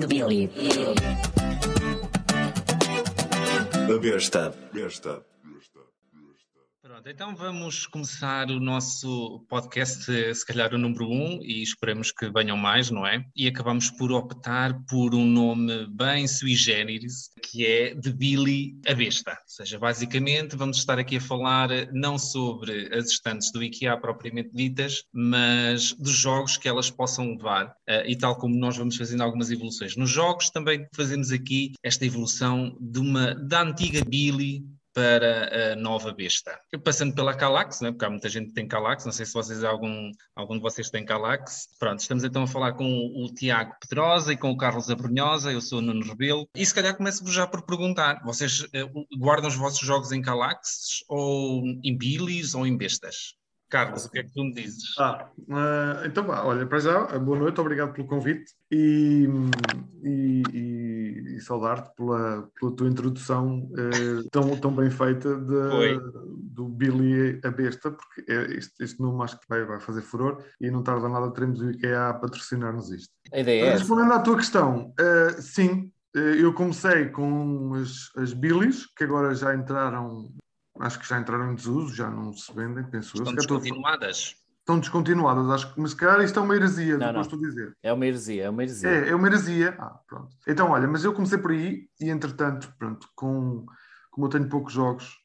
de Billy. A besta. Pronto, então vamos começar o nosso podcast, se calhar o número um, e esperamos que venham mais, não é? E acabamos por optar por um nome bem sui generis, que é de Billy a Besta. Ou seja, basicamente vamos estar aqui a falar não sobre as estantes do IKEA propriamente ditas, mas dos jogos que elas possam levar. Eh, e tal como nós vamos fazendo algumas evoluções nos jogos, também fazemos aqui esta evolução de uma da antiga Billy para a nova besta. Passando pela Calax, né? porque há muita gente que tem Calax, não sei se vocês algum, algum de vocês tem Calax. Pronto, estamos então a falar com o Tiago Pedrosa e com o Carlos Abrunhosa, eu sou o Nuno Rebelo, e se calhar começo já por perguntar, vocês uh, guardam os vossos jogos em Calax ou em Billys ou em bestas? Carlos, o que é que tu me dizes? Ah, uh, então, olha, para já, boa noite, obrigado pelo convite e, e, e, e saudar-te pela, pela tua introdução uh, tão, tão bem feita de, do Billy a Besta, porque é, este, este nome acho que vai, vai fazer furor e não tarda nada teremos o IKEA a patrocinar-nos isto. A ideia é Respondendo à tua questão, uh, sim, eu comecei com as, as Billys, que agora já entraram acho que já entraram em desuso, já não se vendem, penso Estão eu. descontinuadas? Estão descontinuadas, acho que, mas se calhar isto é uma heresia, Não, depois não. tu dizer. É uma heresia, é uma heresia. É, é uma heresia. Ah, pronto. Então, olha, mas eu comecei por aí e, entretanto, pronto, com, como eu tenho poucos jogos,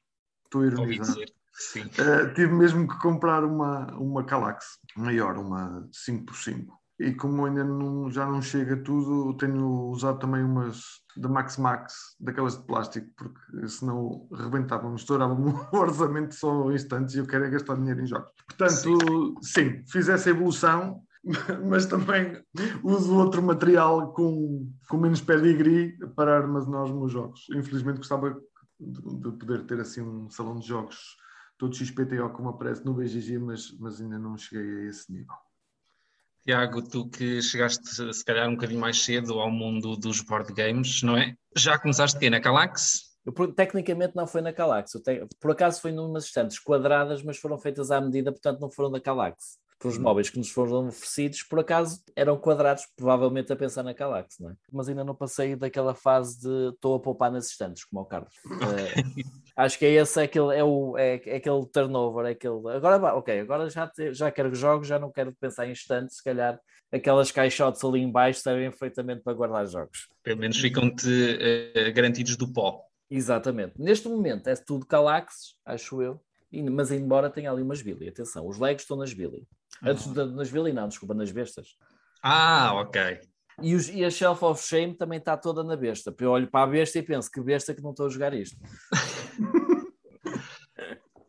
estou a ironizar, eh, tive mesmo que comprar uma, uma Calax maior, uma 5x5. E como ainda não, já não chega tudo, tenho usado também umas da Max Max, daquelas de plástico, porque senão rebentava-me, estourava-me o orçamento só instantes e eu quero é gastar dinheiro em jogos. Portanto, sim, fiz essa evolução, mas também uso outro material com, com menos pedigree para armazenar os meus jogos. Infelizmente gostava de, de poder ter assim um salão de jogos todo XPTO como aparece no BGG, mas, mas ainda não cheguei a esse nível. Tiago, tu que chegaste se calhar um bocadinho mais cedo ao mundo dos board games, não é? Já começaste quê? Na Calax? Eu, tecnicamente não foi na Calax, te- por acaso foi numas estantes quadradas, mas foram feitas à medida, portanto não foram da Calax. Para os móveis que nos foram oferecidos, por acaso eram quadrados, provavelmente a pensar na Calax, não é? Mas ainda não passei daquela fase de estou a poupar nas estantes, como o Carlos. Eh, acho que é esse é aquele, é o, é, é aquele turnover, é aquele. Agora, ok, agora já, te- já quero jogos, já não quero pensar em estantes, se calhar aquelas caixotes ali em baixo servem perfeitamente para guardar jogos. Pelo menos ficam-te eh, garantidos do pó. Exatamente. Neste momento é tudo Calaxes, acho eu, mas embora tenha ali umas Billy. Atenção, os Legos estão nas Billy. Antes de, nas Billy, não, desculpa, nas bestas. Ah, ok. E, os- e a Shelf of Shame também está toda na besta. Eu olho para a besta e penso que besta que não estou a jogar isto.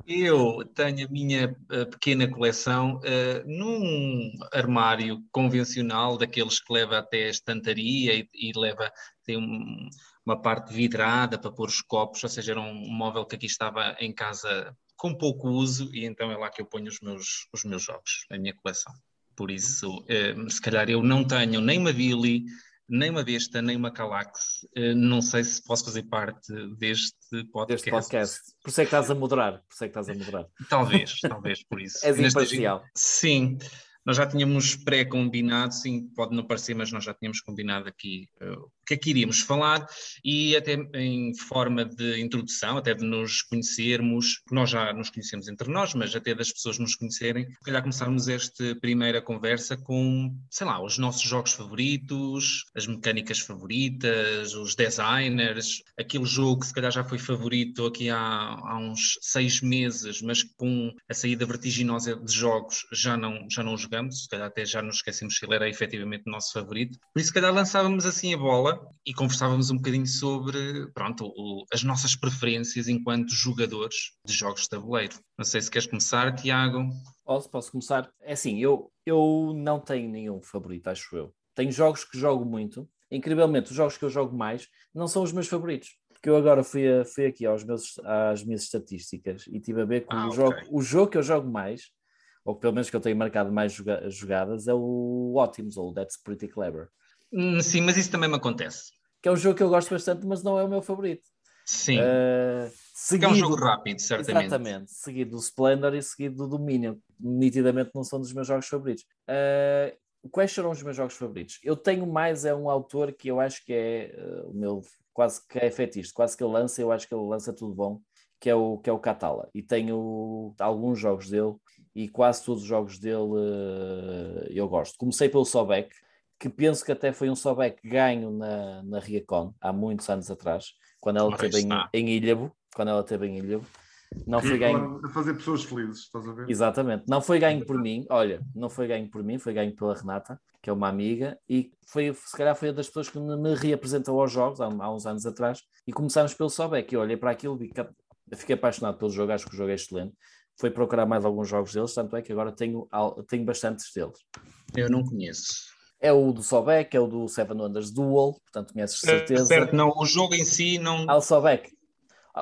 Eu tenho a minha eh, pequena coleção eh, num armário convencional, daqueles que leva até a estantaria e, e leva, tem um- uma parte vidrada para pôr os copos, ou seja, era um móvel que aqui estava em casa com pouco uso e então é lá que eu ponho os meus, os meus jogos, a minha coleção. Por isso, eh, se calhar eu não tenho nem uma Billy, nem uma besta, nem uma Calax. Eh, não sei se posso fazer parte deste podcast. Deste podcast. Por isso é que estás a moderar. Por isso é que estás a moderar. Talvez, talvez por isso. És Nesta- imparcial. Sim, nós já tínhamos pré-combinado, sim, pode não parecer, mas nós já tínhamos combinado aqui eh, que é que iríamos falar e até em forma de introdução, até de nos conhecermos, nós já nos conhecemos entre nós, mas até das pessoas nos conhecerem, se calhar começarmos esta primeira conversa com, sei lá, os nossos jogos favoritos, as mecânicas favoritas, os designers, aquele jogo que se calhar já foi favorito aqui há, há uns seis meses, mas com a saída vertiginosa de jogos já não, já não jogamos, se calhar até já nos esquecemos se ele era efetivamente o nosso favorito. Por isso, se calhar lançávamos assim a bola e conversávamos um bocadinho sobre, pronto, o- as nossas preferências enquanto jogadores de jogos de tabuleiro. Não sei se queres começar, Tiago. Posso, posso começar? É assim, eu, eu não tenho nenhum favorito, acho eu. Tenho jogos que jogo muito. Incrivelmente, os jogos que eu jogo mais não são os meus favoritos. Porque eu agora fui, a- fui aqui aos meus, às minhas estatísticas e estive a ver que Ah, o, ok. jogo, o jogo que eu jogo mais, ou pelo menos que eu tenho marcado mais joga- jogadas, é o Optimus, ou o That's Pretty Clever. Hum, Sim, mas isso também me acontece. Que é um jogo que eu gosto bastante, mas não é o meu favorito. Sim, Eh, que é um seguido- jogo rápido, certamente. Exatamente, seguido do Splendor e seguido do Dominion. Nitidamente não são dos meus jogos favoritos. Uh, quais serão os meus jogos favoritos? Eu tenho mais é um autor que eu acho que é uh, o meu quase que é fetiche, quase que ele lança, eu acho que ele lança tudo bom, que é o que é o Catala. E tenho alguns jogos dele e quase todos os jogos dele uh, eu gosto. Comecei pelo Sobek, que penso que até foi um Sobek ganho na, na Riacon há muitos anos atrás, quando ela esteve em, em Ilhavo, quando ela esteve em Ilhavo. Não foi ganho. A fazer pessoas felizes, estás a ver? Exatamente. Não foi ganho por mim, olha, não foi ganho por mim, foi ganho pela Renata, que é uma amiga, e foi, se calhar foi uma das pessoas que me reapresentou aos jogos há, há uns anos atrás. E começámos pelo Sobek. Eu olhei para aquilo e fiquei apaixonado pelo jogo, acho que o jogo é excelente. Foi procurar mais alguns jogos deles, tanto é que agora tenho, tenho bastantes deles. Eu não conheço. É o do Sobek, é o do Seven Wonders Duel, portanto conheces de certeza. certo, não, o jogo em si não. Ah, o Sobek.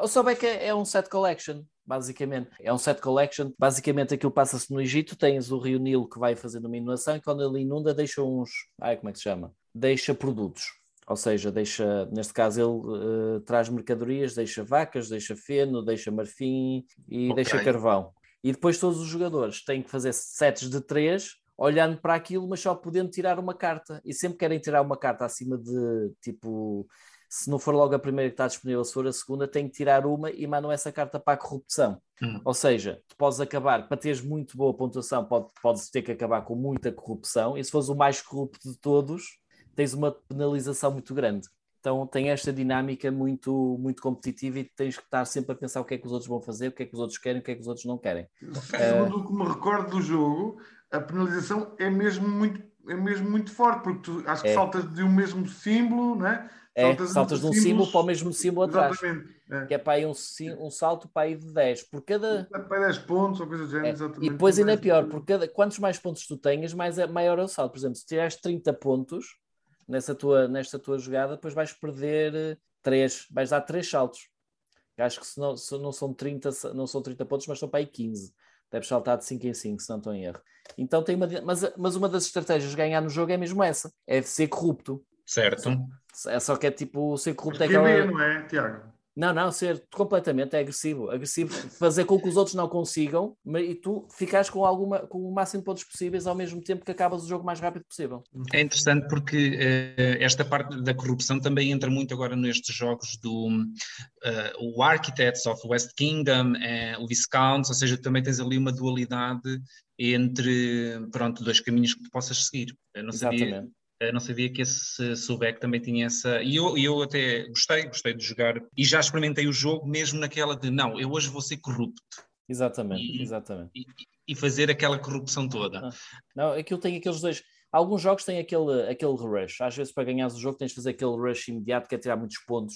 O Sobek é, é um set collection, basicamente. É um set collection. Basicamente aquilo passa-se no Egito, tens o rio Nilo que vai fazendo uma inundação e quando ele inunda deixa uns... Ai, como é que se chama? Deixa produtos. Ou seja, deixa, neste caso ele uh, traz mercadorias, deixa vacas, deixa feno, deixa marfim e okay. deixa carvão. E depois todos os jogadores têm que fazer sets de três olhando para aquilo, mas só podendo tirar uma carta. E sempre querem tirar uma carta acima de tipo se não for logo a primeira que está disponível, se for a segunda, tem que tirar uma e mandam essa carta para a corrupção. Uhum. Ou seja, tu podes acabar, para teres muito boa pontuação, pode, podes ter que acabar com muita corrupção, e se fores o mais corrupto de todos, tens uma penalização muito grande. Então tem esta dinâmica muito, muito competitiva e tens que estar sempre a pensar o que é que os outros vão fazer, o que é que os outros querem, o que é que os outros não querem. Segundo o que me recordo do jogo, a penalização é mesmo muito, é mesmo muito forte, porque tu acho que é. saltas de um mesmo símbolo, não é? É, saltas, saltas de um símbolo para o mesmo símbolo atrás. É. Que é para aí um, um salto para aí de 10. Por cada. É para 10 pontos ou coisa do género, é. exatamente. E depois ainda é pior, por cada... quantos mais pontos tu tenhas, mais é, maior é o salto. Por exemplo, se tirares 30 pontos nessa tua, nesta tua jogada, depois vais perder 3, vais dar 3 saltos. Acho que se não, se não, são 30, não são 30 pontos, mas são para aí 15. Deves saltar de 5 em 5, se não estou em erro. Então tem uma. Mas, mas uma das estratégias de ganhar no jogo é mesmo essa: é ser corrupto. Certo. É só que é tipo ser corrupto é aquela... não é, Tiago? Não, não, ser completamente é agressivo. Agressivo, fazer com que os outros não consigam mas, e tu ficas com, alguma, com o máximo de pontos possíveis ao mesmo tempo que acabas o jogo mais rápido possível. É interessante porque uh, esta parte da corrupção também entra muito agora nestes jogos do uh, o Architects of West Kingdom, uh, o Viscounts, ou seja, também tens ali uma dualidade entre, pronto, dois caminhos que tu possas seguir. Eu não Exatamente. sabia não sabia que esse Subek também tinha essa. E eu, eu até gostei, gostei de jogar e já experimentei o jogo mesmo naquela de não, eu hoje vou ser corrupto. Exatamente, e, exatamente. E, e, fazer aquela corrupção toda. Não, não, aquilo tem aqueles dois. Alguns jogos têm aquele, aquele rush. Às vezes, para ganhar o jogo, tens de fazer aquele rush imediato que é tirar muitos pontos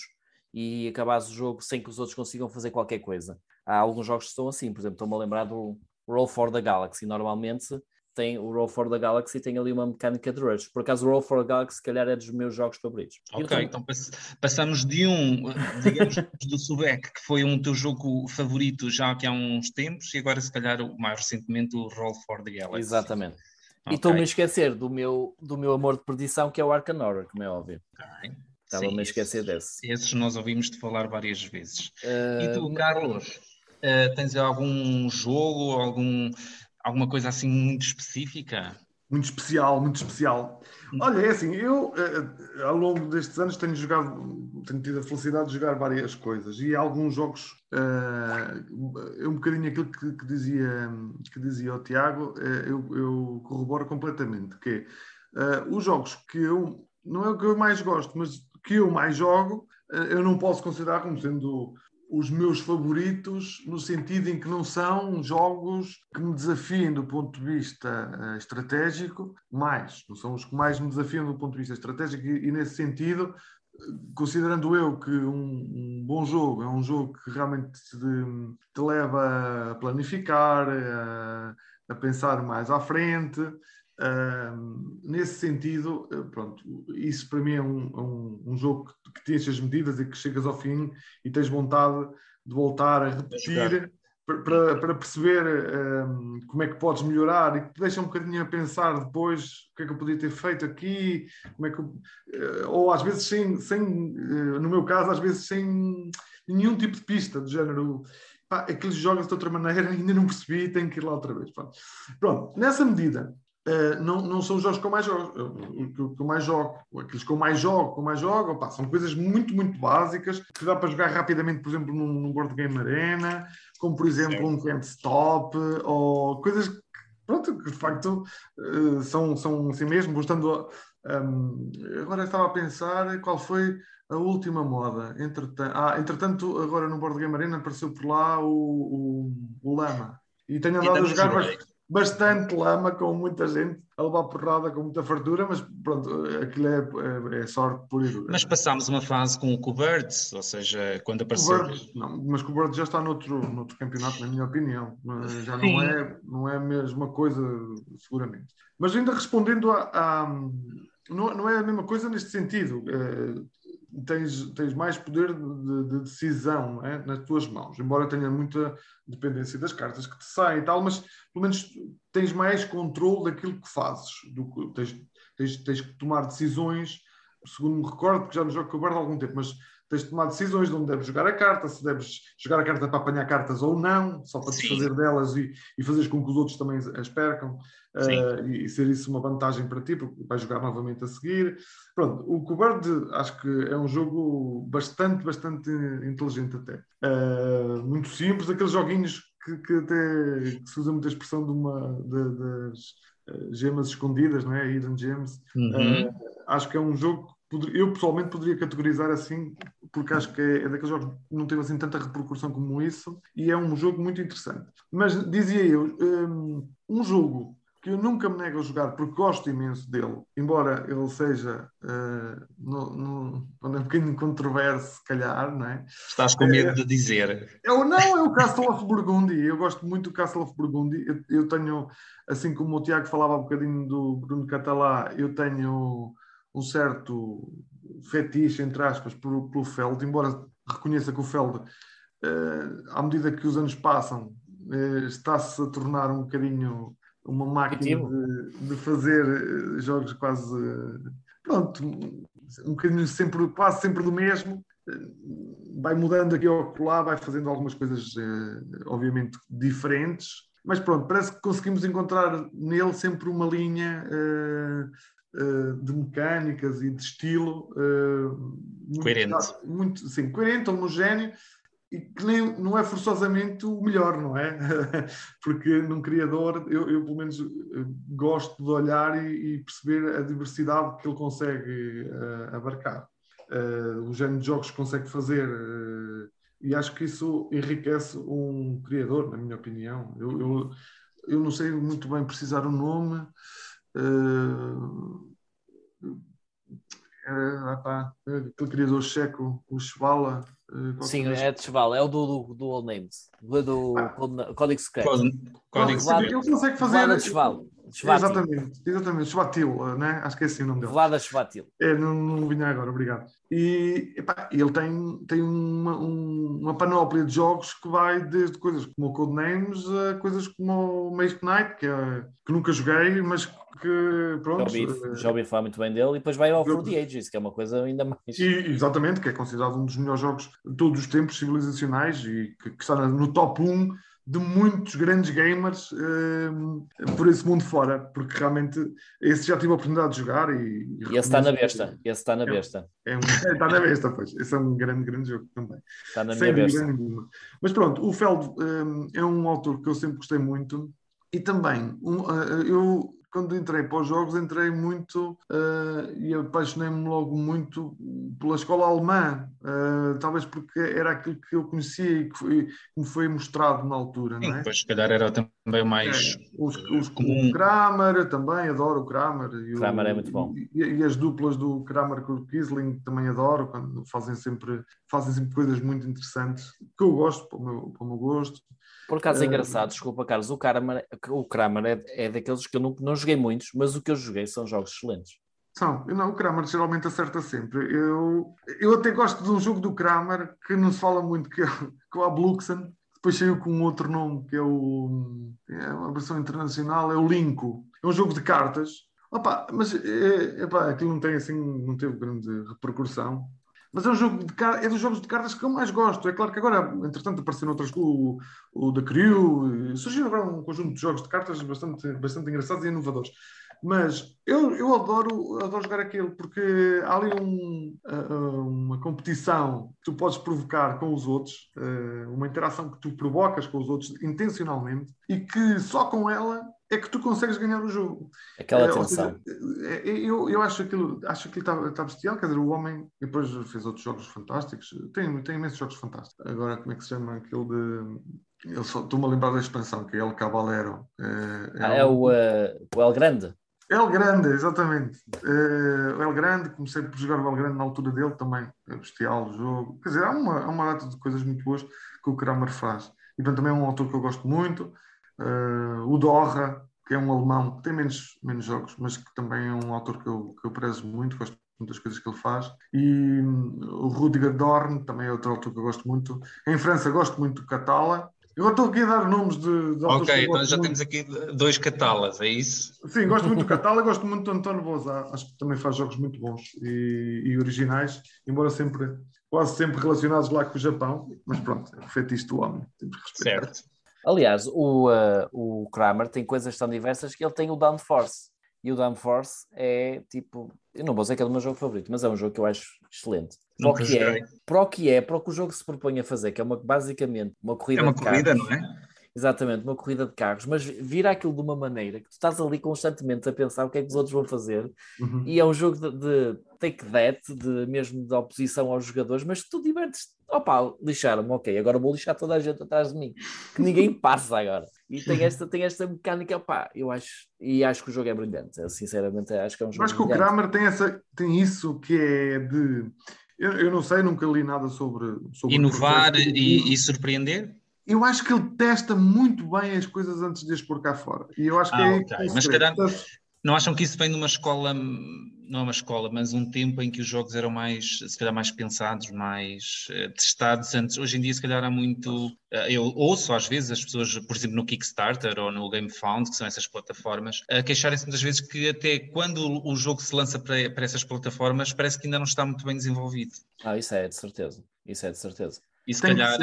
e acabares o jogo sem que os outros consigam fazer qualquer coisa. Há alguns jogos que estão assim, por exemplo, estou-me a lembrar do Roll for the Galaxy. Normalmente tem o Roll for the Galaxy tem ali uma mecânica de rush. Por acaso, o Roll for the Galaxy, se calhar, é dos meus jogos favoritos. Ok, então passamos de um, digamos, do Subek, que foi um teu jogo favorito já há uns tempos, e agora, se calhar, mais recentemente, o Roll for the Galaxy. Exatamente. Okay. E estou-me a esquecer do meu, do meu amor de perdição, que é o Arkham Horror, como é óbvio. Okay. Estava-me a esquecer desse. Esses nós ouvimos de falar várias vezes. Uh... E tu, Carlos, uh, tens algum jogo, algum alguma coisa assim muito específica? Muito especial, muito especial. Olha, é assim, eu eh, ao longo destes anos tenho jogado, tenho tido a felicidade de jogar várias coisas e alguns jogos, uh, é um bocadinho aquilo que, que, dizia, que dizia o Tiago, uh, eu, eu, corroboro completamente, que é, os jogos que eu, não é o que eu mais gosto, mas que eu mais jogo, eu não posso considerar como sendo os meus favoritos, no sentido em que não são jogos que me desafiem do ponto de vista uh, estratégico, mais, não são os que mais me desafiam do ponto de vista estratégico, e, e nesse sentido, considerando eu que um, um, bom jogo é um jogo que realmente te, te leva a planificar, a, a pensar mais à frente, nesse sentido, eh, pronto, isso para mim é um, é um, um jogo que, que tens as medidas e que chegas ao fim e tens vontade de voltar a repetir para, para, perceber um, como é que podes melhorar e que te deixa um bocadinho a pensar depois o que é que eu podia ter feito aqui, como é que eu, eh, ou às vezes sem, sem, eh, no meu caso, às vezes sem nenhum tipo de pista, do género pá, aqueles jogos de outra maneira ainda não percebi, tenho que ir lá outra vez. Pronto, Pronto nessa medida Uh, não, não são os jogos que eu mais jogo, que, que eu mais jogo. Aqueles que eu mais jogo, que eu mais jogo, opa, são coisas muito, muito básicas que dá para jogar rapidamente, por exemplo, num, num Board Game Arena, como por exemplo um Can't Stop, ou coisas que, pronto, que de facto uh, são, são assim mesmo, gostando. Um, agora estava a pensar qual foi a última moda. Entretanto, ah, entretanto agora no Board Game Arena apareceu por lá o, o, o Lama. E tenho andado a jogar bastante lama, com muita gente a levar porrada, com muita fartura, mas pronto, aquilo é, é, é sorte por ir. Mas passámos uma fase com o Coberts, ou seja, quando apareceu. Coberts, não, mas o Coberts já está noutro, noutro campeonato, na minha opinião. Já não é, não é a mesma coisa, seguramente. Mas ainda respondendo a. a não, não é a mesma coisa neste sentido. Tens, tens mais poder de, de decisão é? nas tuas mãos, embora tenha muita dependência das cartas que te saem e tal, mas pelo menos tens mais controle daquilo que fazes, do, tens, tens, tens que tomar decisões, segundo me recordo, porque já no jogo que guardo há algum tempo, mas tens de tomar decisões de onde deves jogar a carta, se deves jogar a carta para apanhar cartas ou não, só para desfazer delas e, e fazeres com que os outros também as percam uh, e, e, ser isso uma vantagem para ti, porque vais jogar novamente a seguir. Pronto, o Cobard acho que é um jogo bastante, bastante inteligente até. Uh, muito simples, daqueles joguinhos que, que até que se usa muita expressão de uma de, das uh, gemas escondidas, não é? Hidden Gems. Uhum. acho que é um jogo eu pessoalmente poderia categorizar assim, porque acho que é, é daqueles jogos que não teve assim tanta repercussão como isso, e é um jogo muito interessante. Mas dizia eu, um, um jogo que eu nunca me nego a jogar porque gosto imenso dele, embora ele seja uh, no, no, é um bocadinho controverso, se calhar, não é? Estás com medo é, de dizer. Eu, não, é o Castle of Burgundy. Eu gosto muito do Castle of Burgundy. Eu, eu tenho, assim como o Tiago falava um bocadinho do Bruno Catalá, eu tenho um certo fetiche, entre aspas, pelo, pelo Feld, embora reconheça que o Feld, uh, à medida que os anos passam, uh, está-se a tornar um bocadinho uma máquina de, de, fazer eh, jogos quase pronto, um bocadinho sempre, quase sempre do mesmo. Vai mudando aqui ao colar, vai fazendo algumas coisas obviamente diferentes, mas pronto, parece que conseguimos encontrar nele sempre uma linha de mecânicas e de estilo muito, coerente. Muito, sim, coerente, homogéneo e que nem, não é forçosamente o melhor, não é? Porque num criador, eu, eu, pelo menos gosto de olhar e, e, perceber a diversidade que ele consegue uh, abarcar. Uh, o género de jogos que consegue fazer, uh, e acho que isso enriquece um criador, na minha opinião. Eu, eu, eu não sei muito bem precisar o nome. Uh, pá, aquele criador checo, o Schwala, Uh, Sim, é de Cheval, é o do, do, do Old Names, do, do ah. Código Secreto. Código Secreto. Ele consegue fazer. de Exatamente, exatamente, Chvatil, né? acho que é assim o nome dele. Vlada Chvatil. É, não, não vinha agora, obrigado. E epá, ele tem, tem uma, um, uma panóplia de jogos que vai desde coisas como o Codenames a coisas como o Maze Knight, que, é, que nunca joguei, mas que pronto. Já ouvi, já ouvi falar muito bem dele, e depois vai ao For the Ages, que é uma coisa ainda mais. E, exatamente, que é considerado um dos melhores jogos de todos os tempos civilizacionais e que, que está no top 1 de muitos grandes gamers uh, por esse mundo fora, porque realmente esse já tive a oportunidade de jogar e. E esse está na besta, esse está na besta. É, é um, é, está na besta, pois. Esse é um grande, grande jogo também. Está na minha besta. Mas pronto, o Feld um, é um autor que eu sempre gostei muito e também um, uh, eu quando entrei para os jogos, entrei muito uh, e apaixonei-me logo muito pela escola alemã, uh, talvez porque era aquilo que eu conhecia e que, foi, que me foi mostrado na altura. Sim, não é? Pois, se calhar era também mais é, os, os, comum. O Kramer, também adoro o Kramer. E Kramer o, é muito bom. E, e, as duplas do Kramer com o Kisling também adoro, quando fazem sempre, fazem sempre coisas muito interessantes, que eu gosto, para o meu, para o meu gosto. Por acaso é engraçado, desculpa Carlos, o Kramer, o Kramer é, é daqueles que eu não, não joguei muitos, mas o que eu joguei são jogos excelentes. São, não, o Kramer geralmente acerta sempre. Eu, eu até gosto de um jogo do Kramer que não se fala muito, que é, que é o Abluxen, depois saiu com um outro nome, que é o é uma versão internacional, é o Linko. É um jogo de cartas. Opa, mas é, epá, aquilo não tem assim, não teve grande repercussão. Mas é um jogo de é dos jogos de cartas que eu mais gosto. É claro que agora, entretanto, apareceram outras o, o da Crew, surgiram agora um conjunto de jogos de cartas bastante, bastante engraçados e inovadores. Mas eu, eu adoro, adoro jogar aquele, porque há ali um, uma competição que tu podes provocar com os outros, ah, uma interação que tu provocas com os outros intencionalmente e que só com ela é que tu consegues ganhar o jogo. Aquela É, tensão. seja, é, é, eu, eu acho aquilo acho que está tá bestial, quer dizer, o homem depois fez outros jogos fantásticos, tem, tem imensos jogos fantásticos. Agora, como é que se chama aquele de. Eu só estou-me a lembrar da expansão, que é El Caballero. É, Ah, é o, eh, o El Grande. El Grande, exatamente. Eh, o El Grande, comecei por jogar o El Grande na altura dele também, é bestial o jogo. Quer dizer, há uma, há uma data de coisas muito boas que o Kramer faz. E portanto, também é um autor que eu gosto muito. Eh, o Dorra, que é um alemão que tem menos, menos jogos, mas que também é um autor que eu, que eu prezo muito, gosto muito das coisas que ele faz. E hum, o Rudiger Dorn, também é outro autor que eu gosto muito. Em França, gosto muito do Catala. Eu estou aqui a dar nomes de, de autores Ok, então já muito. temos aqui dois catalas, é isso? Sim, gosto muito do Catala, gosto muito do António Bozá. Acho que também faz jogos muito bons e, e originais, embora sempre, quase sempre relacionados lá com o Japão. Mas pronto, é o feitiço do homem. Temos que respeitar. Certo. Aliás, o, eh, o Kramer tem coisas tão diversas que ele tem o Downforce. E o Downforce é tipo, eu não vou dizer que é o meu jogo favorito, mas é um jogo que eu acho excelente. Para o que é, para o que é, para o que o jogo se propõe a fazer, que é uma, basicamente uma corrida É uma corrida, carros. não é? Exatamente, uma corrida de carros, mas vira aquilo de uma maneira que tu estás ali constantemente a pensar o que é que os outros vão fazer Uhum. e é um jogo de, de take that, de mesmo de oposição aos jogadores, mas tu divertes opa, lixaram-me, ok, agora vou lixar toda a gente atrás de mim, que ninguém passa agora. E tem esta, tem esta mecânica, opá, eu acho, e acho que o jogo é brilhante, eu, sinceramente acho que é um jogo acho que o. Kramer tem, essa, tem isso que é de. Eu, eu não sei, nunca li nada sobre. sobre Inovar e, e surpreender? Eu acho que ele testa muito bem as coisas antes de as pôr cá fora. E eu acho que Ah, é. ok. que é o Mas calhar- Portanto, Não acham que isso vem de uma escola, não é uma escola, mas um tempo em que os jogos eram mais, se calhar, mais pensados, mais eh, testados antes? Hoje em dia, se calhar, há muito. eh, eu ouço às vezes as pessoas, por exemplo, no Kickstarter ou no GameFound, que são essas plataformas, a queixarem-se muitas vezes que até quando o jogo se lança para, para essas plataformas, parece que ainda não está muito bem desenvolvido. Ah, isso é de certeza, isso é de certeza. E se, tem calhar,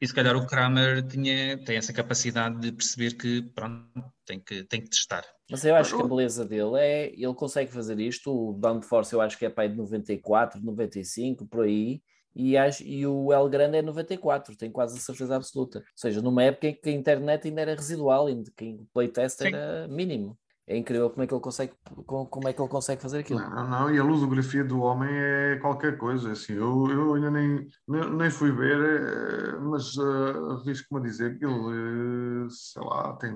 e se calhar o Kramer tinha, tem essa capacidade de perceber que pronto, tem que, tem que testar. Mas eu acho que a beleza dele é, ele consegue fazer isto, o Downforce eu acho que é para aí de 94, 95, por aí, e, acho, e o El Grande é 94, tenho quase a certeza absoluta. Ou seja, numa época em que a internet ainda era residual, em que o playtest Sim. era mínimo. É incrível como é que ele consegue, como, é que ele consegue fazer aquilo. Não, não, e a ludografia do homem é qualquer coisa. Assim, eu, eu ainda nem, nem, fui ver, eh, mas eh, arrisco-me a dizer que ele, eh, sei lá, tem,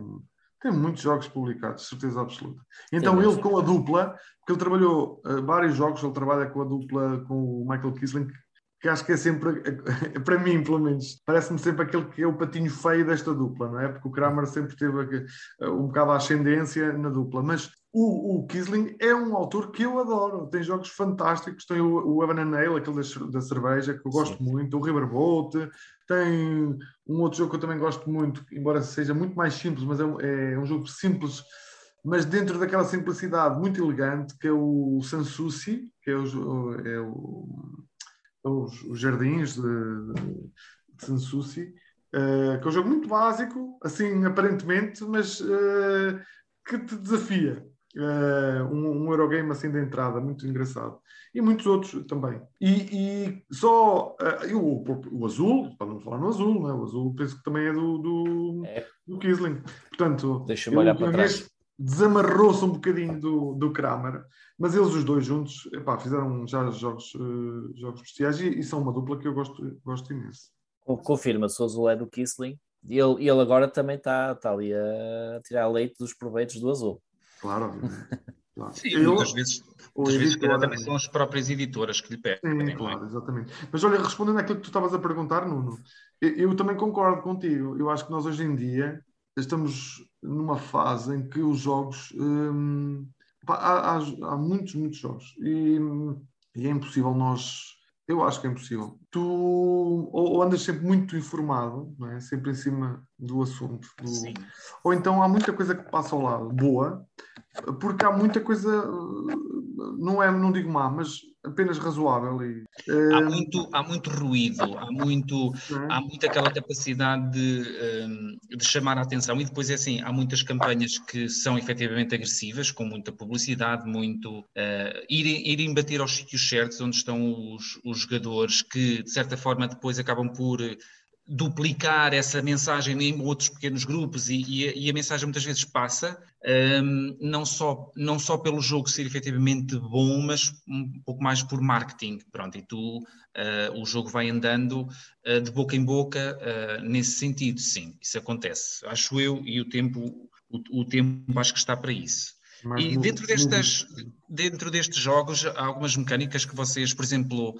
tem muitos jogos publicados, certeza absoluta. Então mas- ele com a dupla, porque ele trabalhou eh, vários jogos, ele trabalha com a dupla com o Michael Kisling, que acho que é sempre, para mim pelo menos, parece-me sempre aquele que é o patinho feio desta dupla, não é? Porque o Kramer sempre teve eh, um bocado a ascendência na dupla, mas o, o Kisling é um autor que eu adoro, tem jogos fantásticos, tem o, o Evan Ale, aquele da, da cerveja, que eu gosto Sim. muito, o Riverboat, tem um outro jogo que eu também gosto muito, embora seja muito mais simples, mas é um, é um jogo simples, mas dentro daquela simplicidade muito elegante, que é o Sanssouci, que é o, é o- os, os jardins de, de Sanssouci, eh, que é um jogo muito básico, assim aparentemente, mas eh, que te desafia. Eh, um, um Eurogame assim de entrada, muito engraçado. E muitos outros também. E, e só e o, o azul, para não falar no azul, não é? o azul penso que também é do, do, É. do Kisling. Portanto, Deixa-me olhar para trás. vez desamarrou-se um bocadinho do, do Kramer, mas eles os dois juntos epá, fizeram já jogos, eh, jogos especiais e, e são uma dupla que eu gosto, gosto imenso. Co- Confirma-se o azul é do Kisling. E ele, ele agora também está está ali a tirar leite dos proveitos do azul. Claro, obviamente. Claro. Sim, Eu- muitas vezes, muitas editora, também são as próprias editoras que lhe pedem. Sim, é? claro, exatamente. Mas olha, respondendo àquilo que tu estavas a perguntar, Nuno, eu, eu também concordo contigo. Eu acho que nós hoje em dia estamos numa fase em que os jogos. hum, há, há- há muitos, muitos jogos. E, e é impossível nós. Eu acho que é impossível. Tu ou, ou andas sempre muito informado, não é? sempre em cima do assunto. do- Sim. ou então há muita coisa que passa ao lado, boa, porque há muita coisa, eh, não é, não digo má, mas apenas razoável. E, Há eh, muito, há muito ruído, há muito, há muito aquela capacidade de, hum, de chamar a atenção e depois é assim, há muitas campanhas que são efetivamente agressivas, com muita publicidade, muito eh, irem, irem bater aos sítios certos onde estão os, os jogadores que de certa forma depois acabam por eh, duplicar essa mensagem em outros pequenos grupos e, e a, e a mensagem muitas vezes passa, hum, não, só, não só pelo jogo ser efetivamente bom, mas um pouco mais por marketing. Pronto, e tu, uh, o jogo vai andando uh, de boca em boca uh, nesse sentido, sim, isso acontece. Acho eu, e o tempo, o, o tempo acho que está para isso. Mas E dentro destas, dentro destes jogos, há algumas mecânicas que vocês, por exemplo,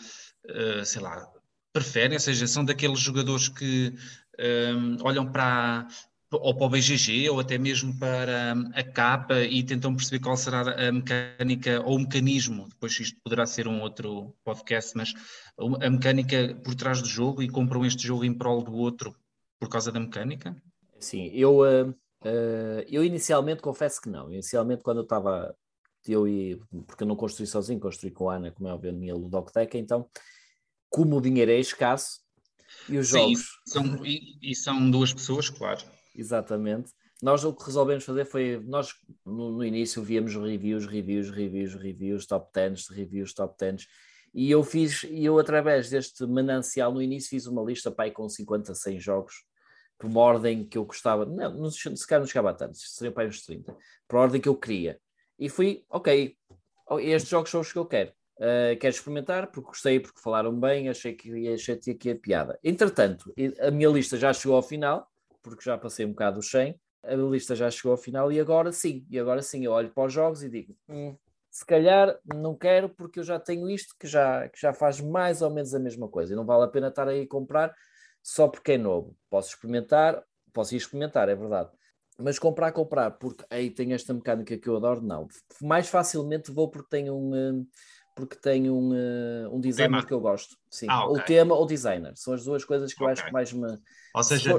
sei lá, preferem, ou seja, são daqueles jogadores que ehm, olham para ou para o BGG ou até mesmo para hum, a capa e tentam perceber qual será a mecânica ou o mecanismo, depois isto poderá ser um outro podcast, mas a mecânica por trás do jogo e compram este jogo em prol do outro por causa da mecânica? Sim, eu, ah, ah, eu inicialmente confesso que não. Inicialmente, quando eu estava, eu e, porque eu não construí sozinho, construí com a Ana, como é óbvio, a minha ludoteca, então, como o dinheiro é escasso e os Sim, jogos, são, e, e são duas pessoas, claro. Exatamente, nós o que resolvemos fazer foi, nós no, no início víamos reviews, reviews, reviews, reviews, top 10, reviews, top 10, e eu fiz, e eu através deste manancial no início fiz uma lista pai, com 50, 100 jogos, por uma ordem que eu gostava, não, não se calhar não chegava a tantos, seriam para uns 30, por ordem que eu queria. E fui, ok, estes jogos são os que eu quero. Uh, quero experimentar porque gostei, porque falaram bem, achei que achei que aqui a piada. Entretanto, a minha lista já chegou ao final, porque já passei um bocado o 100, a lista já chegou ao final e agora sim, e agora sim eu olho para os jogos e digo, hum, se calhar não quero porque eu já tenho isto que já, que já faz mais ou menos a mesma coisa e não vale a pena estar aí a comprar só porque é novo. Posso experimentar, posso ir experimentar, é verdade. Mas comprar, comprar, porque aí tem esta mecânica que eu adoro, não. Mais facilmente vou porque tenho um, porque tenho um, um designer Tema. que eu gosto. Sim, Ah, ok. ou tema ou designer. São as duas coisas que eu acho que mais me. Ou Se seja,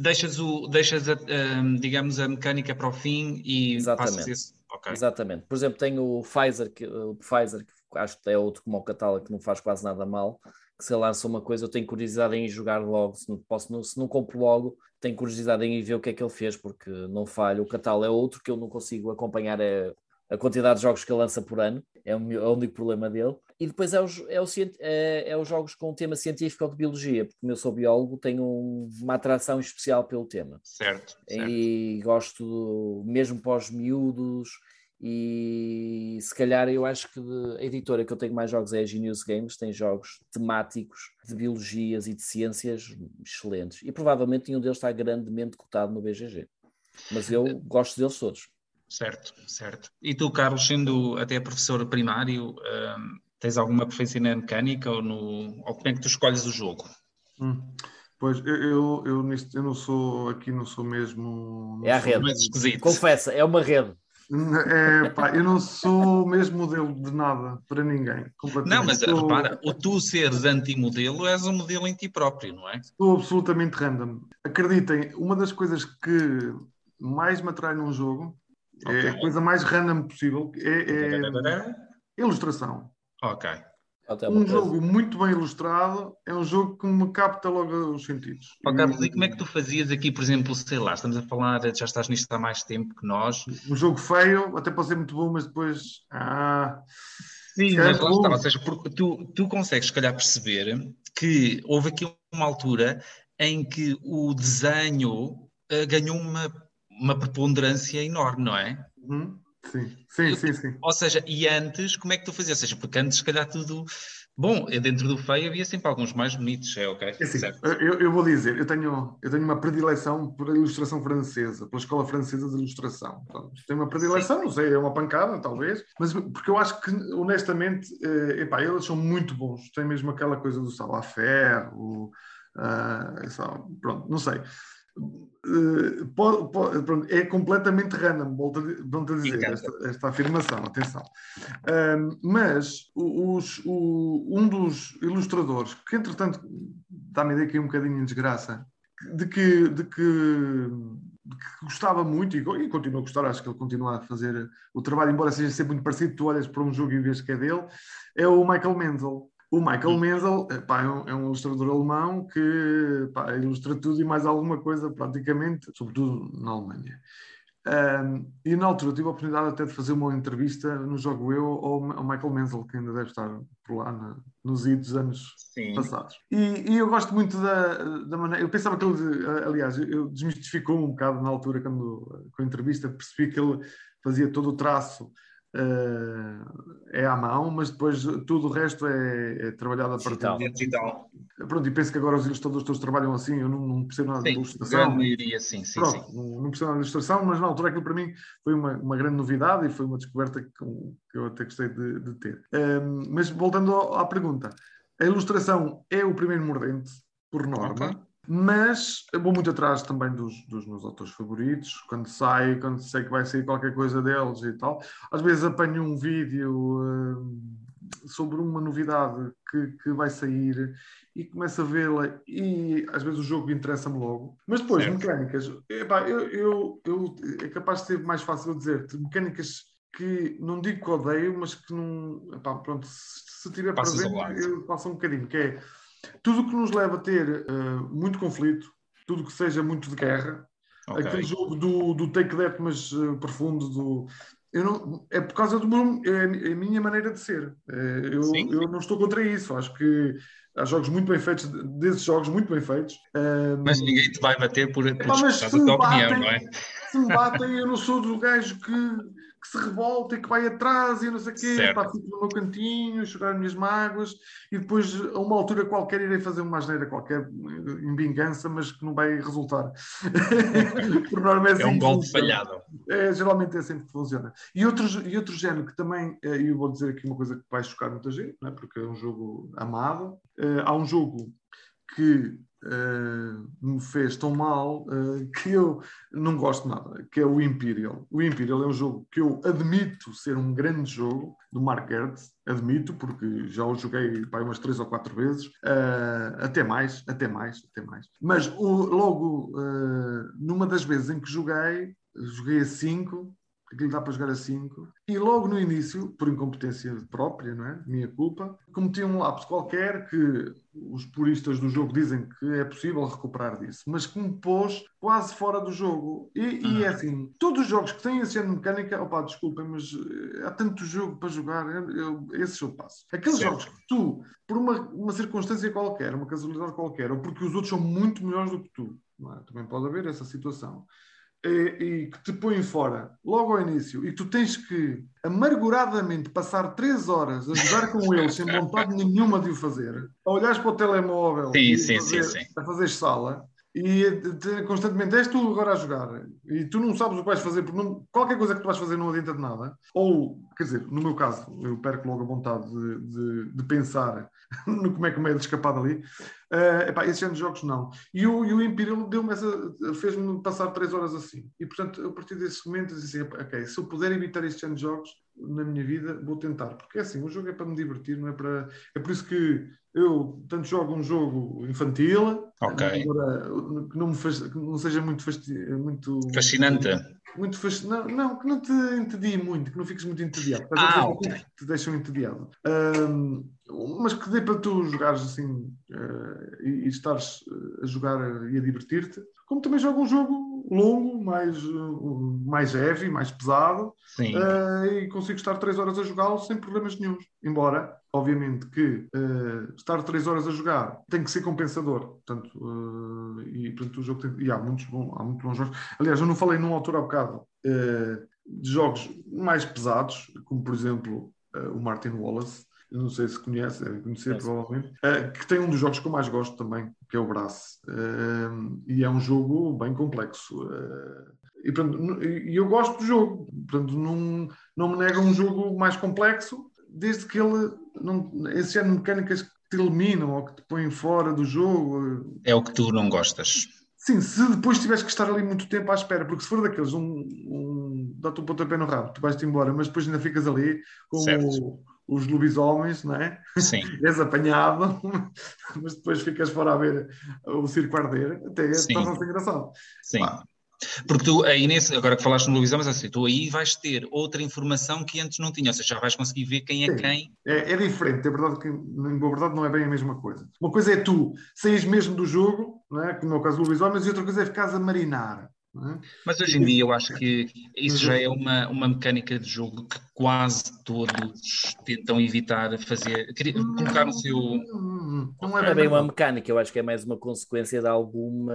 deixas, o, deixas a, hum, digamos, a mecânica para o fim e Exatamente. passas esse. Ok. Exatamente. Por exemplo, tenho o Pfizer, que, o Pfizer, que acho que é outro como o catálogo, que não faz quase nada mal, que se lança uma coisa, eu tenho curiosidade em ir jogar logo, se não, posso, não, se não compro logo, tenho curiosidade em ir ver o que é que ele fez, porque não falho. O catálogo é outro que eu não consigo acompanhar é a quantidade de jogos que ele lança por ano, é o, meu- é o único problema dele. E depois é os, é, o, é, é os jogos com tema científico ou de biologia, porque como eu sou biólogo, tenho um- uma atração especial pelo tema Certo, certo. e gosto mesmo para os miúdos e se calhar eu acho que a editora que eu tenho mais jogos é a Genius Games, tem jogos temáticos de biologias e de ciências excelentes e provavelmente nenhum deles está grandemente cotado no BGG, mas eu gosto deles todos. Certo, certo. E tu, Carlos, sendo até professor primário, hum, tens alguma preferência na mecânica ou, no, ou como é que tu escolhes o jogo? Hum. Pois, eu, eu, eu, nisto, eu não sou, aqui não sou mesmo... não É a rede. Esquisito. Confessa, é uma rede. É, pá, eu não sou mesmo modelo de nada para ninguém. completamente. Não, mas Sou- repara, o tu seres anti-modelo és um modelo em ti próprio, não é? Sou absolutamente random. Acreditem, uma das coisas que mais me atrai num jogo é Ok. a coisa mais random possível, é, é ilustração. Ok. Até Um coisa. jogo muito bem ilustrado é um jogo que me capta logo os sentidos. Ó, Carlos, e como é que tu fazias aqui, por exemplo, sei lá, estamos a falar, já estás nisto há mais tempo que nós. Um jogo feio, até pode ser muito bom, mas depois. Ah, Sim, mas lá está, ou seja, porque tu, tu consegues, se calhar, perceber que houve aqui uma altura em que o desenho eh, ganhou uma, uma preponderância enorme, não é? uhum, sim, sim, sim, sim. Ou seja, e antes, como é que tu fazias? Ou seja, porque antes, se calhar, tudo. Bom, dentro do feio havia sempre alguns mais bonitos, é ok? É assim, eu, eu vou dizer, eu tenho, eu tenho uma predileção por ilustração francesa, pela Escola Francesa de Ilustração. Portanto, tenho uma predileção, não sei, é uma pancada, talvez, mas porque eu acho que, honestamente, eh, epá, eles são muito bons. Tem mesmo aquela coisa do savoir-faire, o, só- pronto, não sei. Eh, pode- pode- pronto, é completamente random, volto volto a dizer esta, esta afirmação, atenção. Ahm, mas os- o- um dos ilustradores, que entretanto dá-me a ideia que é um bocadinho em desgraça, de que, de que que gostava muito e, e continua a gostar, acho que ele continua a fazer o trabalho, embora seja sempre muito parecido, tu olhas para um jogo e vês que é dele, é o Michael Menzel. O Michael Menzel pá, é, um, é, um, ilustrador alemão que pá, ilustra tudo e mais alguma coisa, praticamente, sobretudo na Alemanha. Um, e na altura tive a oportunidade até de fazer uma entrevista no Jogo Eu ao, ao Michael Menzel, que ainda deve estar por lá na, nos idos anos Sim. passados. E, e, eu gosto muito da, da maneira. Eu pensava que ele, aliás, eu desmistificou um bocado na altura, quando com a entrevista, percebi que ele fazia todo o traço é à mão, mas depois tudo o resto é, é trabalhado a partir digital. digital. Pronto, e penso que agora os ilustradores todos trabalham assim, eu não, não percebo nada sim, de ilustração. Grande maioria, sim, sim, Pronto, sim. Não, não percebo nada de ilustração, mas na altura aquilo para mim foi uma, uma grande novidade e foi uma descoberta que, que eu até gostei de, de ter. Um, mas voltando à pergunta, a ilustração é o primeiro mordente, por norma. Okay mas vou muito atrás também dos, dos, meus autores favoritos, quando sai, quando sei que vai sair qualquer coisa deles e tal. Às vezes apanho um vídeo uh, sobre uma novidade que, que vai sair e começo a vê-la e às vezes o jogo interessa-me logo. Mas depois, certo. mecânicas, epá, eu, eu, eu, é capaz de ser mais fácil dizer-te, mecânicas que não digo que odeio, mas que não. Epá, pronto, se, se tiver para ver, eu passo um bocadinho, que é tudo que nos leva a ter uh, muito conflito, tudo que seja muito de guerra, okay. aquele jogo do, do take that, mas uh, profundo, do, eu não, é por causa do meu, é, é a minha maneira de ser. É, eu, eu não estou contra isso. Acho que há jogos muito bem feitos, desses jogos muito bem feitos. Um, mas ninguém te vai bater por, por causa da tua opinião, não é? Se me batem, eu não sou do gajo que que se revolta e que vai atrás e não sei o quê, para fico no meu cantinho, chorar as minhas mágoas e depois a uma altura qualquer irei fazer uma asneira qualquer em vingança, mas que não vai resultar. Por norma é, assim é um golpe falhado. É, geralmente é assim que funciona. E outro, e outro género que também, eh, e eu vou dizer aqui uma coisa que vai chocar muita gente, não é? porque é um jogo amado. Uh, há um jogo que uh, me fez tão mal uh, que eu não gosto nada, que é o Imperial. O Imperial é um jogo que eu admito ser um grande jogo do Mark Gertz, admito, porque já o joguei para umas três ou quatro vezes, uh, até mais, até mais, até mais. Mas o, logo, numa das vezes em que joguei, joguei a 5, aquilo dá para jogar a 5. E logo no início, por incompetência própria, não é? Minha culpa, cometi um lapso qualquer que os puristas do jogo dizem que é possível recuperar disso, mas que me pôs quase fora do jogo. E, e é assim, todos os jogos que têm esse género de mecânica, opá, desculpem, mas eh, há tanto jogo para jogar, eu, esses eu passo. Aqueles certo. jogos que tu, por uma, uma circunstância qualquer, uma casualidade qualquer, ou porque os outros são muito melhores do que tu, é? também pode haver essa situação e, que te põem fora logo ao início e tu tens que amarguradamente passar três horas a jogar com eles sem vontade nenhuma de o fazer, a olhares para o telemóvel sim, sim, fazer, sim, a fazer sala e te, constantemente és tu agora a jogar e tu não sabes o que vais fazer, porque não, qualquer coisa que tu vais fazer não adianta de nada. Ou, quer dizer, no meu caso, eu perco logo a vontade de, de, de pensar no como é que me é de escapar dali. Uh, epá, esses de jogos não. E o, e o Imperial fez-me passar três horas assim. E portanto, a partir desse momento, eu disse assim, ok, se eu puder evitar estes de jogos na minha vida, vou tentar. Porque é assim, o jogo é para me divertir, não é para. É por isso que eu tanto jogo um jogo infantil, okay. que não, me faz, que não seja muito, muito fascinante. Muito. Não, não, que não te entedie muito, que não fiques muito entediado. Ah, okay. te deixam entediado. Um, mas que dê para tu jogares assim uh, e, e estares a jogar e a divertir-te. Como também jogo um jogo longo, mais, uh, mais heavy, mais pesado, uh, e consigo estar 3 horas a jogá-lo sem problemas nenhums. Embora Obviamente que uh, estar três horas a jogar tem que ser compensador. Portanto, uh, e, portanto, o jogo tem, e há muitos, bom, há muito bons jogos. Aliás, eu não falei num autor há bocado de jogos mais pesados, como por exemplo o Martin Wallace. Não sei se conhece, deve conhecer é. provavelmente, que tem um dos jogos que eu mais gosto também, que é o Brass. e é um jogo bem complexo. E, portanto, e eu gosto do jogo, portanto, não, não me nega um jogo mais complexo, desde que ele não, esse género de mecânicas que te eliminam ou que te põem fora do jogo. É o que tu não gostas. Sim, se depois tiveres que estar ali muito tempo à espera, porque se for daqueles, um, um dá-te um pontapé no rabo, tu vais-te embora, mas depois ainda ficas ali com o, os lobisomens, não é? Sim. És apanhado, mas depois ficas fora a ver o circo arder, até torna-se engraçado. Sim. Porque tu aí nesse, agora que falaste no mas assim, tu aí vais ter outra informação que antes não tinha, ou seja, já vais conseguir ver quem é Sim. quem. É, é diferente, é verdade que na boa verdade não é bem a mesma coisa. Uma coisa é tu saís mesmo do jogo, não é? como é o caso do Luizão, mas outra coisa é ficares a marinar. É? Mas hoje em dia eu acho que isso já é uma, uma mecânica de jogo que quase todos tentam evitar fazer, querer- colocar no seu. Hum, Não Não é é bem uma mecânica, eu acho que é mais uma consequência de alguma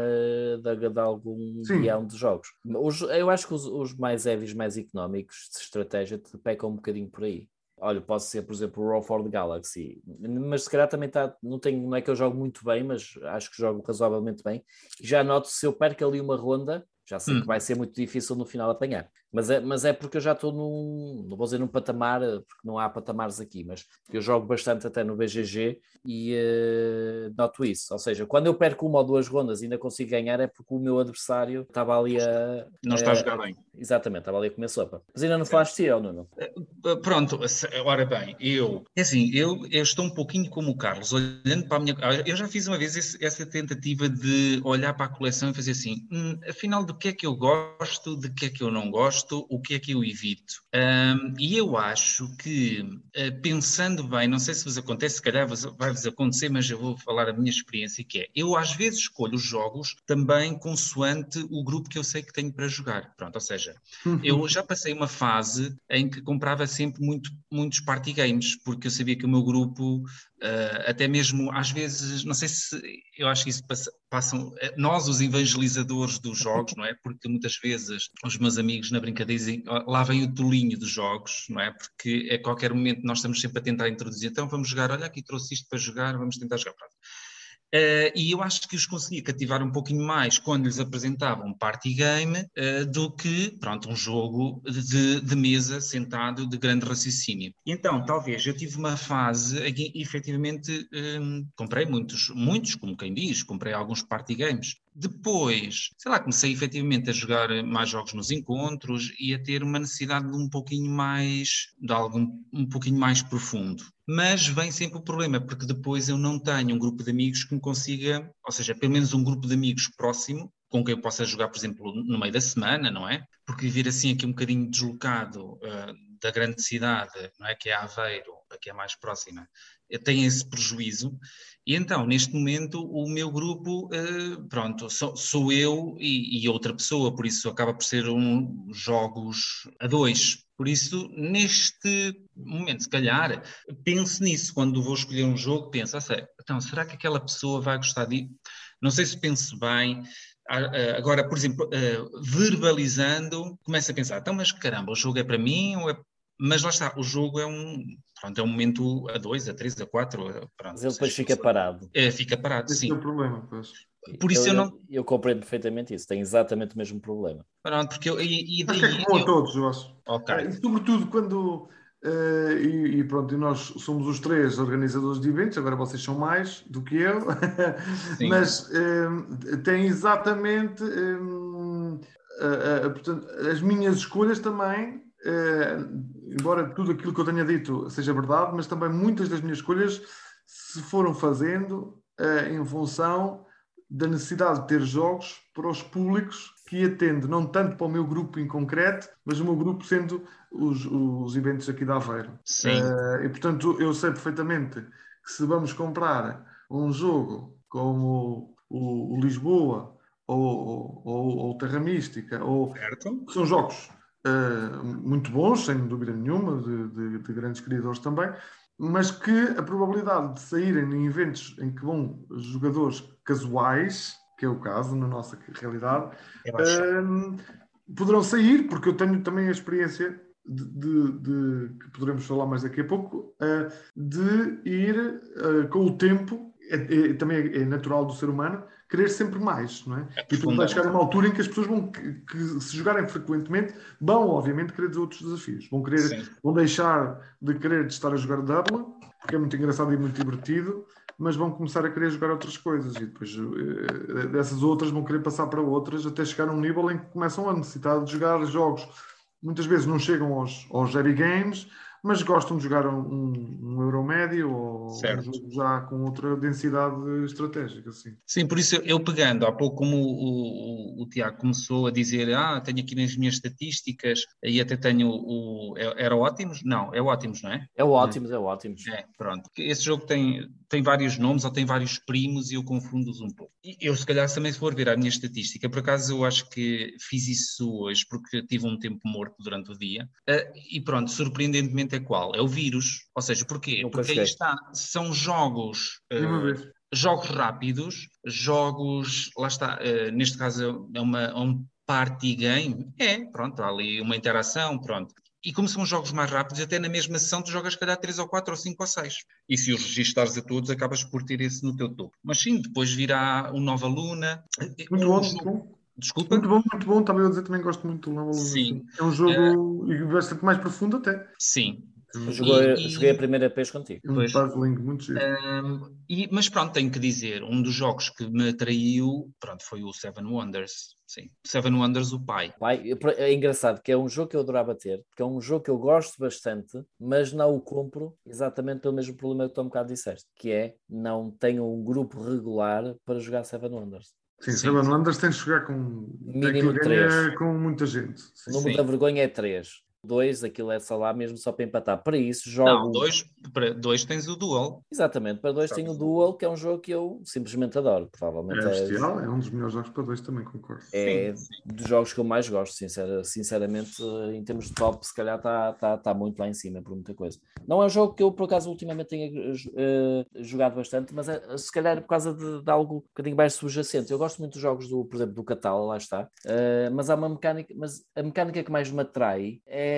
de, de algum Sim. guião de jogos. Os- eu acho que os, os mais heavies, mais económicos de estratégia te pecam um bocadinho por aí. Olha, posso ser, por exemplo, o Raw for the Galaxy, mas se calhar também está. Não, tenho, não é que eu jogo muito bem, mas acho que jogo razoavelmente bem. E já noto se eu perco ali uma ronda, já sei Hum. que vai ser muito difícil no final apanhar. Mas é, mas é porque eu já estou num, não vou dizer num patamar, porque não há patamares aqui, mas eu jogo bastante até no BGG e eh, noto isso. Ou seja, quando eu perco uma ou duas rondas e ainda consigo ganhar, é porque o meu adversário estava ali a. Não está a jogar bem. Exatamente, estava ali a comer sopa. Mas ainda não falaste de ti, ou? Uh, Pronto, ora bem, eu, é assim, eu, eu estou um pouquinho como o Carlos, olhando para a minha. Eu já fiz uma vez esse- essa tentativa de olhar para a coleção e fazer assim: "Hum, afinal, do que é que eu gosto, de que é que eu não gosto, o que é que eu evito. Ahm, e eu acho que, eh, pensando bem, não sei se vos acontece, se calhar vos- vai-vos acontecer, mas eu vou falar a minha experiência, que é: eu às vezes escolho os jogos também consoante o grupo que eu sei que tenho para jogar. Pronto, ou seja, eu já passei uma fase em que comprava sempre muito, muitos party games, porque eu sabia que o meu grupo, eh, até mesmo às vezes, não sei se eu acho que isso passa, passam, eh, nós os evangelizadores dos jogos, não é? Porque muitas vezes os meus amigos na brincadeira dizem, "Ó, lá vem o tolinho dos jogos, não é? Porque a qualquer momento nós estamos sempre a tentar introduzir, então vamos jogar, olha aqui trouxe isto para jogar, vamos tentar jogar. Pronto. Eh, e eu acho que os conseguia cativar um pouquinho mais quando lhes apresentava um party game eh, do que, pronto, um jogo de, de mesa sentado de grande raciocínio. Então, talvez eu tive uma fase em que efetivamente hum, comprei muitos, muitos, como quem diz, comprei alguns party games. Depois, sei lá, comecei efetivamente a jogar mais jogos nos encontros e a ter uma necessidade de um pouquinho mais, de algo um, pouquinho mais profundo. Mas vem sempre o problema, porque depois eu não tenho um grupo de amigos que me consiga, ou seja, pelo menos um grupo de amigos próximo, com quem eu possa jogar, por exemplo, no meio da semana, não é? Porque viver assim aqui um bocadinho deslocado ah, da grande cidade, não é? Que é Aveiro, que é mais próxima, eh, tem esse prejuízo. E então, neste momento, o meu grupo, eh, pronto, sou, eu e, outra pessoa, por isso acaba por ser um jogos a dois. Por isso, neste momento, se calhar, penso nisso. Quando vou escolher um jogo, penso, ah, sei, então, será que aquela pessoa vai gostar disso? Não sei se penso bem. Agora, por exemplo, ah, verbalizando, começo a pensar, então, mas caramba, o jogo é para mim ou é... Mas lá está, o jogo é um, pronto, é um momento a dois, a três, a quatro, a- pronto. Mas ele depois fica parado. é, fica parado, Esse sim. é o problema, pois. Por isso eu não- Eu compreendo perfeitamente isso, tem exatamente o mesmo problema. Pronto, porque eu... E, e Acho que é comum a eu- todos, eu acho. Ok. E sobretudo quando. eh, e, e pronto, e nós somos os três organizadores de eventos, agora vocês são mais do que eu, mas eh, tem exatamente eh, a- a- portanto, as minhas escolhas também, eh, embora tudo aquilo que eu tenha dito seja verdade, mas também muitas das minhas escolhas se foram fazendo eh, em função da necessidade de ter jogos para os públicos que atende não tanto para o meu grupo em concreto, mas o meu grupo sendo os, os eventos aqui da Aveiro. Sim. Eh, e portanto eu sei perfeitamente que se vamos comprar um jogo como o, o Lisboa ou, ou, ou, ou Terra Mística, ou Certo? são jogos eh, muito bons, sem dúvida nenhuma, de, de- de grandes criadores também, mas que a probabilidade de saírem em eventos em que vão jogadores casuais, que é o caso na nossa realidade. Hum, poderão sair, porque eu tenho também a experiência de, de- de- que poderemos falar mais daqui a pouco, uh, de ir uh, com o tempo, é- é- também é, é natural do ser humano, querer sempre mais, não é? E depois vai chegar a uma altura em que as pessoas vão, que, que se jogarem frequentemente, vão obviamente querer outros desafios, vão querer Sim. vão deixar de querer de estar a jogar Double, porque é muito engraçado e muito divertido, mas vão começar a querer jogar outras coisas e depois eh, dessas outras vão querer passar para outras até chegar a um nível em que começam a necessitar de jogar jogos. Muitas vezes não chegam aos, aos heavy games, mas gostam de jogar um, um euro médio ou Certo. um jogo já com outra densidade estratégica, assim. Sim, por isso eu, eu pegando, há pouco como o, o, o Tiago começou a dizer, ah, tenho aqui nas minhas estatísticas, aí até tenho o, é- era ótimos? Não, é ótimos, não é? É ótimo, é ótimo. É, pronto. Esse jogo tem, tem vários nomes ou tem vários primos e eu confundo-os um pouco. Eu, se calhar, também se for ver a minha estatística, por acaso eu acho que fiz isso hoje porque tive um tempo morto durante o dia. Ah, e pronto, surpreendentemente é qual? É o vírus. Ou seja, porquê? Porque aí está, são jogos. vez. jogos rápidos, jogos, lá está, eh, neste caso é, uma, é um party game, é, pronto, há ali uma interação, pronto. E como são jogos mais rápidos, até na mesma sessão tu jogas, se calhar, 3 ou 4 ou 5 ou 6. E se os registares a todos, acabas por ter esse no teu topo. Mas sim, depois virá o Nova Luna. Muito Um bom, jogo- muito bom. Desculpa? Muito bom, muito bom. Também eu dizer, também gosto muito do Nova Luna. Sim. É um jogo e bastante mais profundo até. Sim. Joguei, E- joguei a primeira vez contigo. Um Pois. puzzling muito giro. Um, e- mas pronto, tenho que dizer, um dos jogos que me atraiu, pronto, foi o Seven Wonders. Sim, Seven Wonders, o pai. Pai, é engraçado que é um jogo que eu adorava ter, porque é um jogo que eu gosto bastante, mas não o compro exatamente pelo mesmo problema que tu há um bocado disseste, que é não tenho um grupo regular para jogar Seven Wonders. Sim, sim. Seven Wonders tens de jogar com. Mínimo três. com muita gente. Sim. O número Sim. da vergonha é 3. 2, aquilo é só lá mesmo só para empatar. Para isso, jogo. Não, dois, para dois tens o Duel. Exatamente, para dois tenho o Duel, que é um jogo que eu simplesmente adoro. Provavelmente É é, bestial, é um dos melhores jogos para dois também, concordo. é Sim, sim. dos jogos que eu mais gosto, sincera- sinceramente, eh, em termos de top, se calhar está tá, tá muito lá em cima por muita coisa. Não é um jogo que eu, por acaso, ultimamente tenha eh, jogado bastante, mas é, se calhar por causa de, de algo um bocadinho mais subjacente. Eu gosto muito dos jogos, do, por exemplo, do Catal, lá está, Eh, mas há uma mecânica, mas a mecânica que mais me atrai é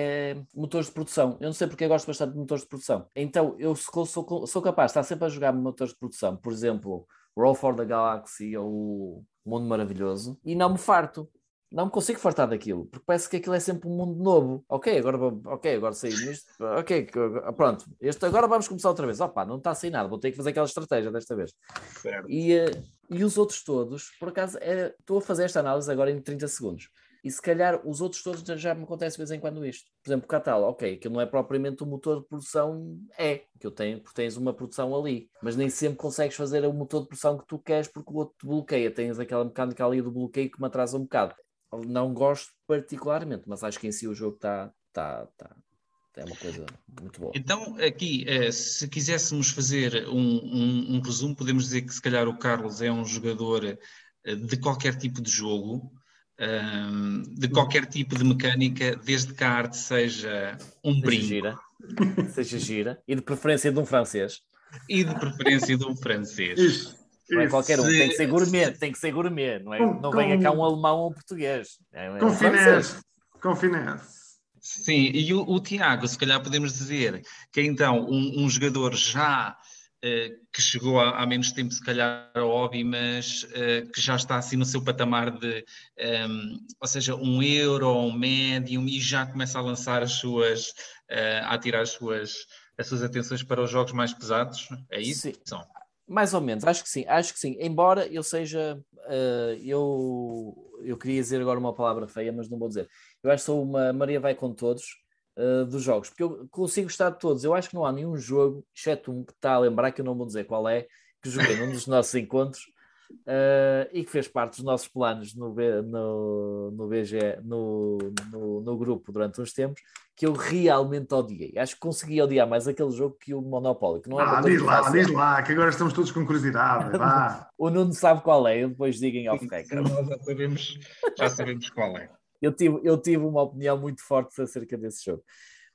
motores de produção. Eu não sei porque eu gosto bastante de motores de produção. Então, eu sou, sou, sou capaz de estar sempre a jogar motores de produção, por exemplo, Roll for the Galaxy ou Mundo Maravilhoso, e não me farto. Não me consigo fartar daquilo, porque parece que aquilo é sempre um mundo novo. Ok, agora, ok, agora saí nisto. Ok, pronto. Este, agora vamos começar outra vez. Opa, não está sem nada, vou ter que fazer aquela estratégia desta vez. Certo. E, eh, e os outros todos, por acaso, é- estou a fazer esta análise agora em 30 segundos. E se calhar os outros todos já- me acontece de vez em quando isto. Por exemplo, o Catal, ok, que não é propriamente um motor de produção, é, que eu tenho, porque tens uma produção ali, mas nem sempre consegues fazer o motor de produção que tu queres porque o outro te bloqueia. Tens aquela mecânica ali do bloqueio que me atrasa um bocado. Não gosto particularmente, mas acho que em si o jogo está tá, tá, é uma coisa muito boa. Então, aqui, eh, se quiséssemos fazer um, um- um resumo, podemos dizer que se calhar o Carlos é um jogador eh, de qualquer tipo de jogo, ahm, de qualquer tipo de mecânica, desde que a arte seja um Seja brinco gira, seja gira, e de preferência de um francês. e de preferência de um francês. Isso. Não é isso. qualquer um, Se- tem que ser gourmet, tem que ser gourmet, não, é? Com- não venha com- cá um alemão ou um português. É, é Com um finesse. Com finesse. Sim, e o, o Tiago, se calhar podemos dizer que é então um, um jogador já que chegou há, menos tempo, se calhar, ao hobby, mas eh, que já está assim no seu patamar de, ehm, ou seja, um euro ou um médium e já começa a lançar as suas, eh, a atirar as suas, as suas atenções para os jogos mais pesados. É isso? Sim. São. Mais ou menos, acho que sim, acho que sim. Embora eu seja, eh, eu, eu queria dizer agora uma palavra feia, mas não vou dizer. Eu acho que sou uma Maria vai com todos eh, dos jogos, porque eu consigo gostar de todos. Eu acho que não há nenhum jogo, exceto um que está a lembrar, que eu não vou dizer qual é, que joguei num dos nossos encontros eh, e que fez parte dos nossos planos no, B- no, no BG, no, no, no grupo durante uns tempos, que eu realmente odiei. Acho que consegui odiar mais aquele jogo que o Monopólio, que não é Ah, diz lá, fácil. diz lá, que agora estamos todos com curiosidade. Vá. O Nuno sabe qual é, eu depois digo em off-record. Nós já sabemos, já sabemos qual é. Eu tive, eu tive uma opinião muito forte acerca desse jogo.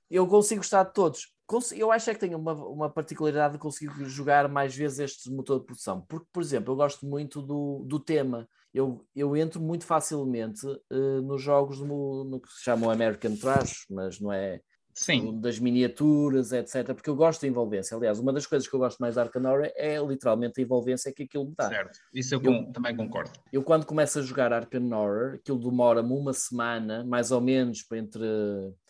Eu consigo gostar de todos. Eu acho é que tenho uma, uma particularidade de conseguir jogar mais vezes este motor de produção. Porque, por exemplo, eu gosto muito do, do tema. Eu, eu entro muito facilmente eh, nos jogos no, no que se chama American Trash, mas não é Sim, das miniaturas, etc. Porque eu gosto da envolvência. Aliás, uma das coisas que eu gosto mais da Arcanora é literalmente a envolvência que aquilo me dá. certo. Isso eu, com- também concordo. Eu quando começo a jogar Horror, aquilo demora-me uma semana, mais ou menos, entre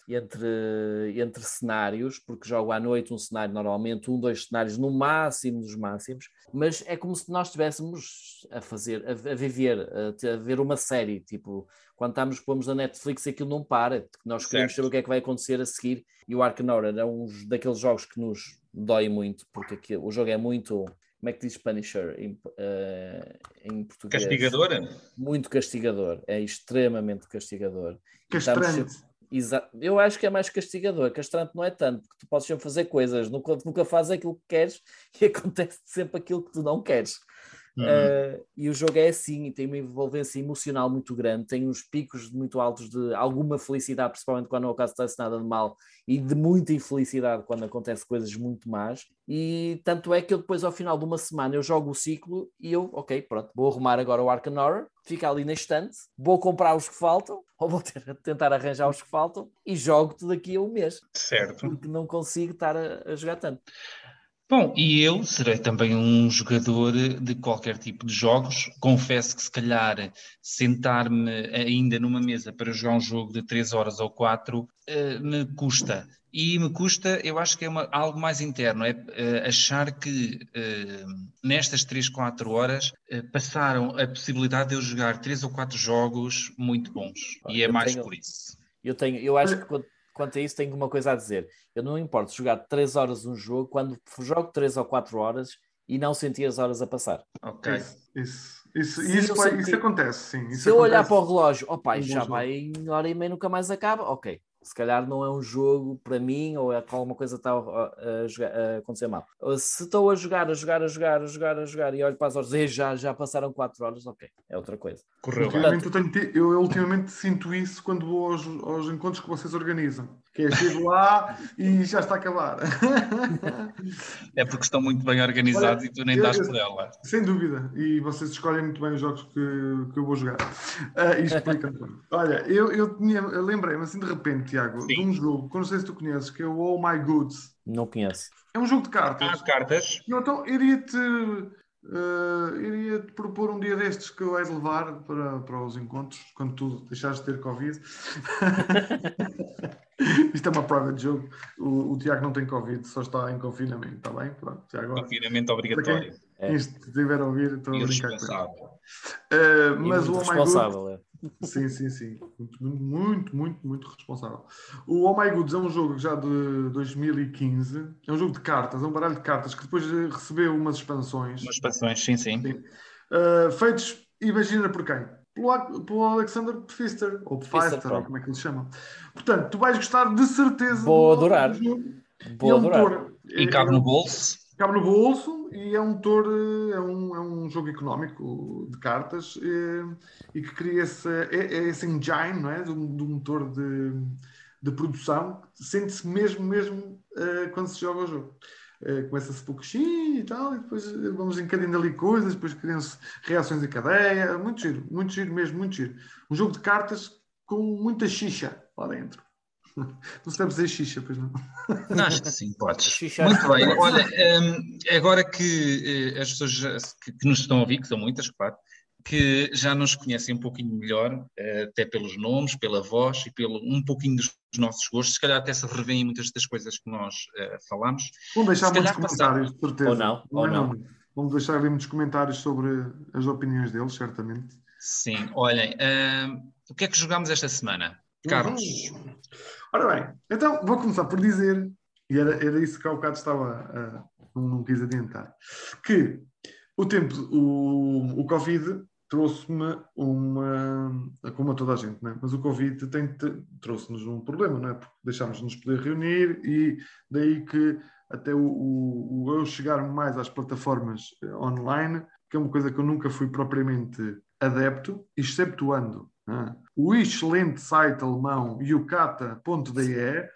entre, entre cenários, porque jogo à noite um cenário normalmente, um, dois cenários no máximo dos máximos, mas é como se nós estivéssemos a fazer, a, a viver, a, a, ver uma série, tipo, quando estamos, pomos na Netflix aquilo não para, nós queremos saber o que é que vai acontecer a seguir, e o Arcanora é um daqueles jogos que nos dói muito, porque aqui, o jogo é muito como é que diz Punisher em, uh, em português? Castigadora? Muito castigador, é extremamente castigador. Castrante. Eu acho que é mais castigador, castrante não é tanto, porque tu podes sempre fazer coisas, nunca, nunca fazes aquilo que queres e acontece sempre aquilo que tu não queres. Uhum. Uh, e o jogo é assim e tem uma envolvência emocional muito grande, tem uns picos muito altos de alguma felicidade, principalmente quando não acontece nada de mal, e de muita infelicidade quando acontece coisas muito más. E tanto é que eu depois, ao final de uma semana, eu jogo o ciclo e eu, ok, pronto, vou arrumar agora o Arkham Horror, fica ali na estante, vou comprar os que faltam, ou vou ter, tentar arranjar os que faltam e jogo-te daqui a um mês. Certo. Porque não consigo estar a, a jogar tanto. Bom, e eu serei também um jogador de qualquer tipo de jogos. Confesso que se calhar sentar-me ainda numa mesa para jogar um jogo de 3 horas ou 4 uh, eh, me custa. E me custa, eu acho que é uma, algo mais interno, é uh, achar que uh, nestas 3, 4 horas passaram a possibilidade de eu jogar 3 ou 4 jogos muito bons. E é mais tenho, por isso. Eu tenho, eu acho que quando quanto a isso, tenho uma coisa a dizer. Eu não importo jogar 3 horas um jogo quando jogo 3 ou 4 horas e não sentir as horas a passar. Ok. Isso, isso, isso, isso, sentir... isso acontece, sim. Isso se eu olhar para o relógio, oh pai, já vai em hora e meia nunca mais acaba, ok se calhar não é um jogo para mim ou é alguma coisa está a, a, a, acontecer mal. Se estou a jogar, a jogar, a jogar, a jogar, a jogar e olho para as horas e já, já passaram 4 horas, ok, é outra coisa. Correu. Ultimamente, eu, tenho, eu, eu, ultimamente sinto isso quando vou aos, aos encontros que vocês organizam. Que é chego lá e já está a acabar. É porque estão muito bem organizados Olha, e tu nem estás por ela. Sem dúvida. E vocês escolhem muito bem os jogos que, que eu vou jogar. Uh, e explica-me. Olha, eu, eu, eu lembrei-me assim de repente, Tiago, Sim. de um jogo que não sei se tu conheces, que é o Oh My Goods. Não conheço. É um jogo de cartas. Ah, cartas. então, iria-te Uh, iria te propor um dia destes que eu hei de levar para, para os encontros, quando tu deixares de ter Covid. Isto é uma prova de jogo. O, o, Tiago não tem Covid, só está em confinamento, está bem? Pronto, agora. Confinamento obrigatório. Quem, é. Estiver a ouvir, estou a brincar com uh, Mas o Oh My Good, é. Sim, sim, sim. Muito, muito, muito, muito responsável. O Oh My Goods é um jogo já de 2015. É um jogo de cartas, é um baralho de cartas que depois recebeu umas expansões. Umas expansões, sim, sim. sim. Uh, feitos, imagina por quem? Pelo, pelo Alexander Pfister, ou Pfister, ou como é que eles chamam. Portanto, tu vais gostar de certeza. Vou adorar. Vou adorar. e cabe no bolso. Cabe no bolso e é um motor, é um, é um jogo económico de cartas e, eh, e que cria esse, é, é esse engine não é? do, motor de, de produção. Sente-se mesmo, mesmo uh, quando se joga o jogo. Uh, Começa-se pouco e tal, e depois vamos encadeando ali coisas, depois criam-se reações em cadeia. Muito giro, muito giro mesmo, muito giro. Um jogo de cartas com muita xixa lá dentro. Não sabes dizer xixa, pois não? Acho que sim, podes. Xixa, Muito bem. Olha, um, agora que uh, as pessoas que, que, nos estão a ouvir, que são muitas, claro, que já nos conhecem um pouquinho melhor, uh, até pelos nomes, pela voz e pelo um pouquinho dos nossos gostos, se calhar até se revêem muitas das coisas que nós uh, falamos. Vamos deixar muitos comentários, de certeza. Ou não, ou não. não. Vamos deixar ali muitos comentários sobre as opiniões deles, certamente. Sim, olhem, uh, o que é que jogámos esta semana? Carlos. Uhum. Ora bem, então vou começar por dizer, e era, era isso que há bocado estava, uh, não, não, quis adiantar, que o tempo, o, o Covid trouxe-me uma, como a toda a gente, né? mas o Covid trouxe-nos um problema, não é? Porque deixámos-nos poder reunir e daí que até o, o, o eu chegar mais às plataformas eh, online, que é uma coisa que eu nunca fui propriamente adepto, exceptuando ah. O excelente site alemão yucata.de, eh,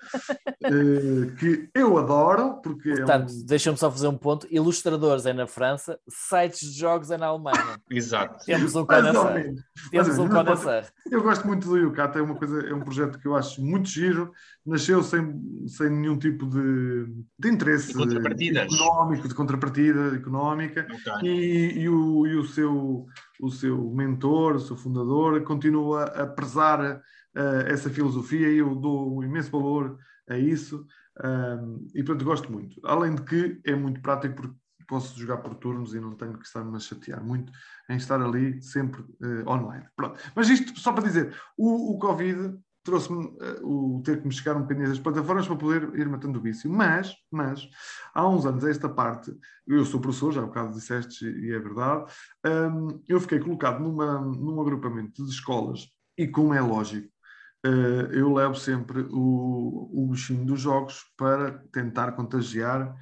que eu adoro, porque. Portanto, é um... deixa-me só fazer um ponto: ilustradores é na França, sites de jogos é na Alemanha. Exato. Temos um conhecer. Temos um conhecer. Eu gosto muito do Yucata, é uma coisa, é um projeto que eu acho muito giro, nasceu sem, sem nenhum tipo de, de interesse de económico, de contrapartida económica, okay. e, e, o, e o seu o seu mentor, o seu fundador, continua a prezar uh, essa filosofia e eu dou um imenso valor a isso um, e portanto gosto muito. Além de que é muito prático porque posso jogar por turnos e não tenho que estar-me a chatear muito em estar ali sempre uh, online. Pronto. Mas isto só para dizer, o, o Covid trouxe-me uh, o ter que me chegar um bocadinho das plataformas para poder ir matando o vício. Mas, mas, há uns anos, esta parte, eu sou professor, já há bocado disseste e é verdade, um, eu fiquei colocado numa, num agrupamento de escolas e, como é lógico, uh, eu levo sempre o, o bichinho dos jogos para tentar contagiar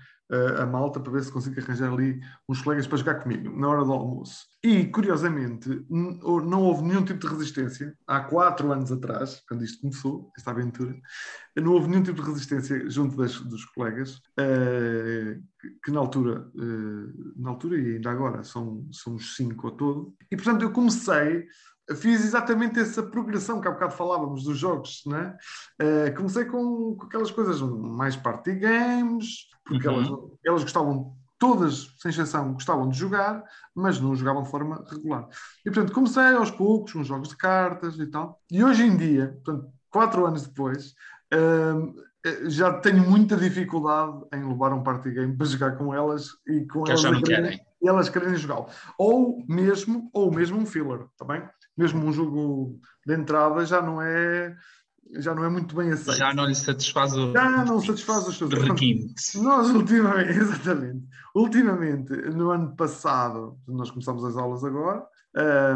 a malta para ver se consigo arranjar ali uns colegas para jogar comigo na hora do almoço. E, curiosamente, não houve nenhum tipo de resistência. Há quatro anos atrás, quando isto começou, esta aventura, não houve nenhum tipo de resistência junto das, dos colegas, uh, que, na altura, uh, na altura e ainda agora, são, somos cinco ao todo. E, portanto, eu comecei fiz exatamente essa progressão que há bocado falávamos dos jogos, né? Uh, comecei com, com, aquelas coisas mais party games, porque uhum. elas, elas gostavam, todas, sem exceção, gostavam de jogar, mas não jogavam de forma regular. E, portanto, comecei aos poucos, com jogos de cartas e tal. E hoje em dia, portanto, quatro anos depois, uh, já tenho muita dificuldade em levar um party game para jogar com elas e com que elas não querem. Elas querem jogar. Ou mesmo, ou mesmo um filler, está bem? Mesmo um jogo de entrada já não é já não é muito bem aceito. Já não lhe satisfaz o. Já não satisfaz os seus Nós, ultimamente, exatamente, ultimamente, no ano passado, nós começamos as aulas agora,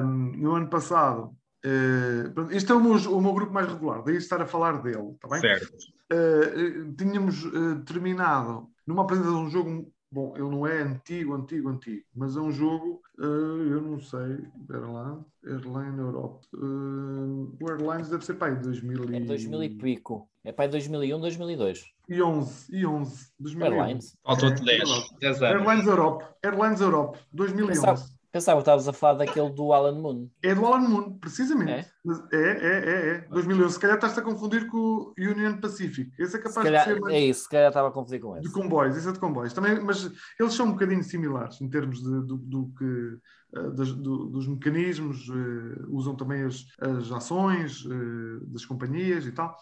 um, no ano passado, uh, este é o meu, o meu, grupo mais regular, daí estar a falar dele, está bem? Certo. Uh, tínhamos uh, terminado numa apresentação de um jogo Bom, ele não é antigo, antigo, antigo, mas é um jogo, uh, eu não sei, espera lá, Airline Europe. Uh, o Airlines deve ser para aí 2000 e... É 2000 e pico. É para aí 2001, 2002. E 11, e 11, 2001. Airlines. Faltou-te 10, 10 anos. Airlines Europe, Airlines Europe, 2011. Pensava, Pensava que estavas a falar daquele do Alan Moon. É do Alan Moon, precisamente. É, é, é, é. é. 2011. Se calhar estás a confundir com o Union Pacific. Esse é capaz calhar, de ser mais... É isso, se calhar estava a confundir com esse. De comboios, esse é de comboios. Também, mas eles são um bocadinho similares em termos de, do, do que... Uh, das, do, dos mecanismos, uh, usam também as, as ações uh, das companhias e tal.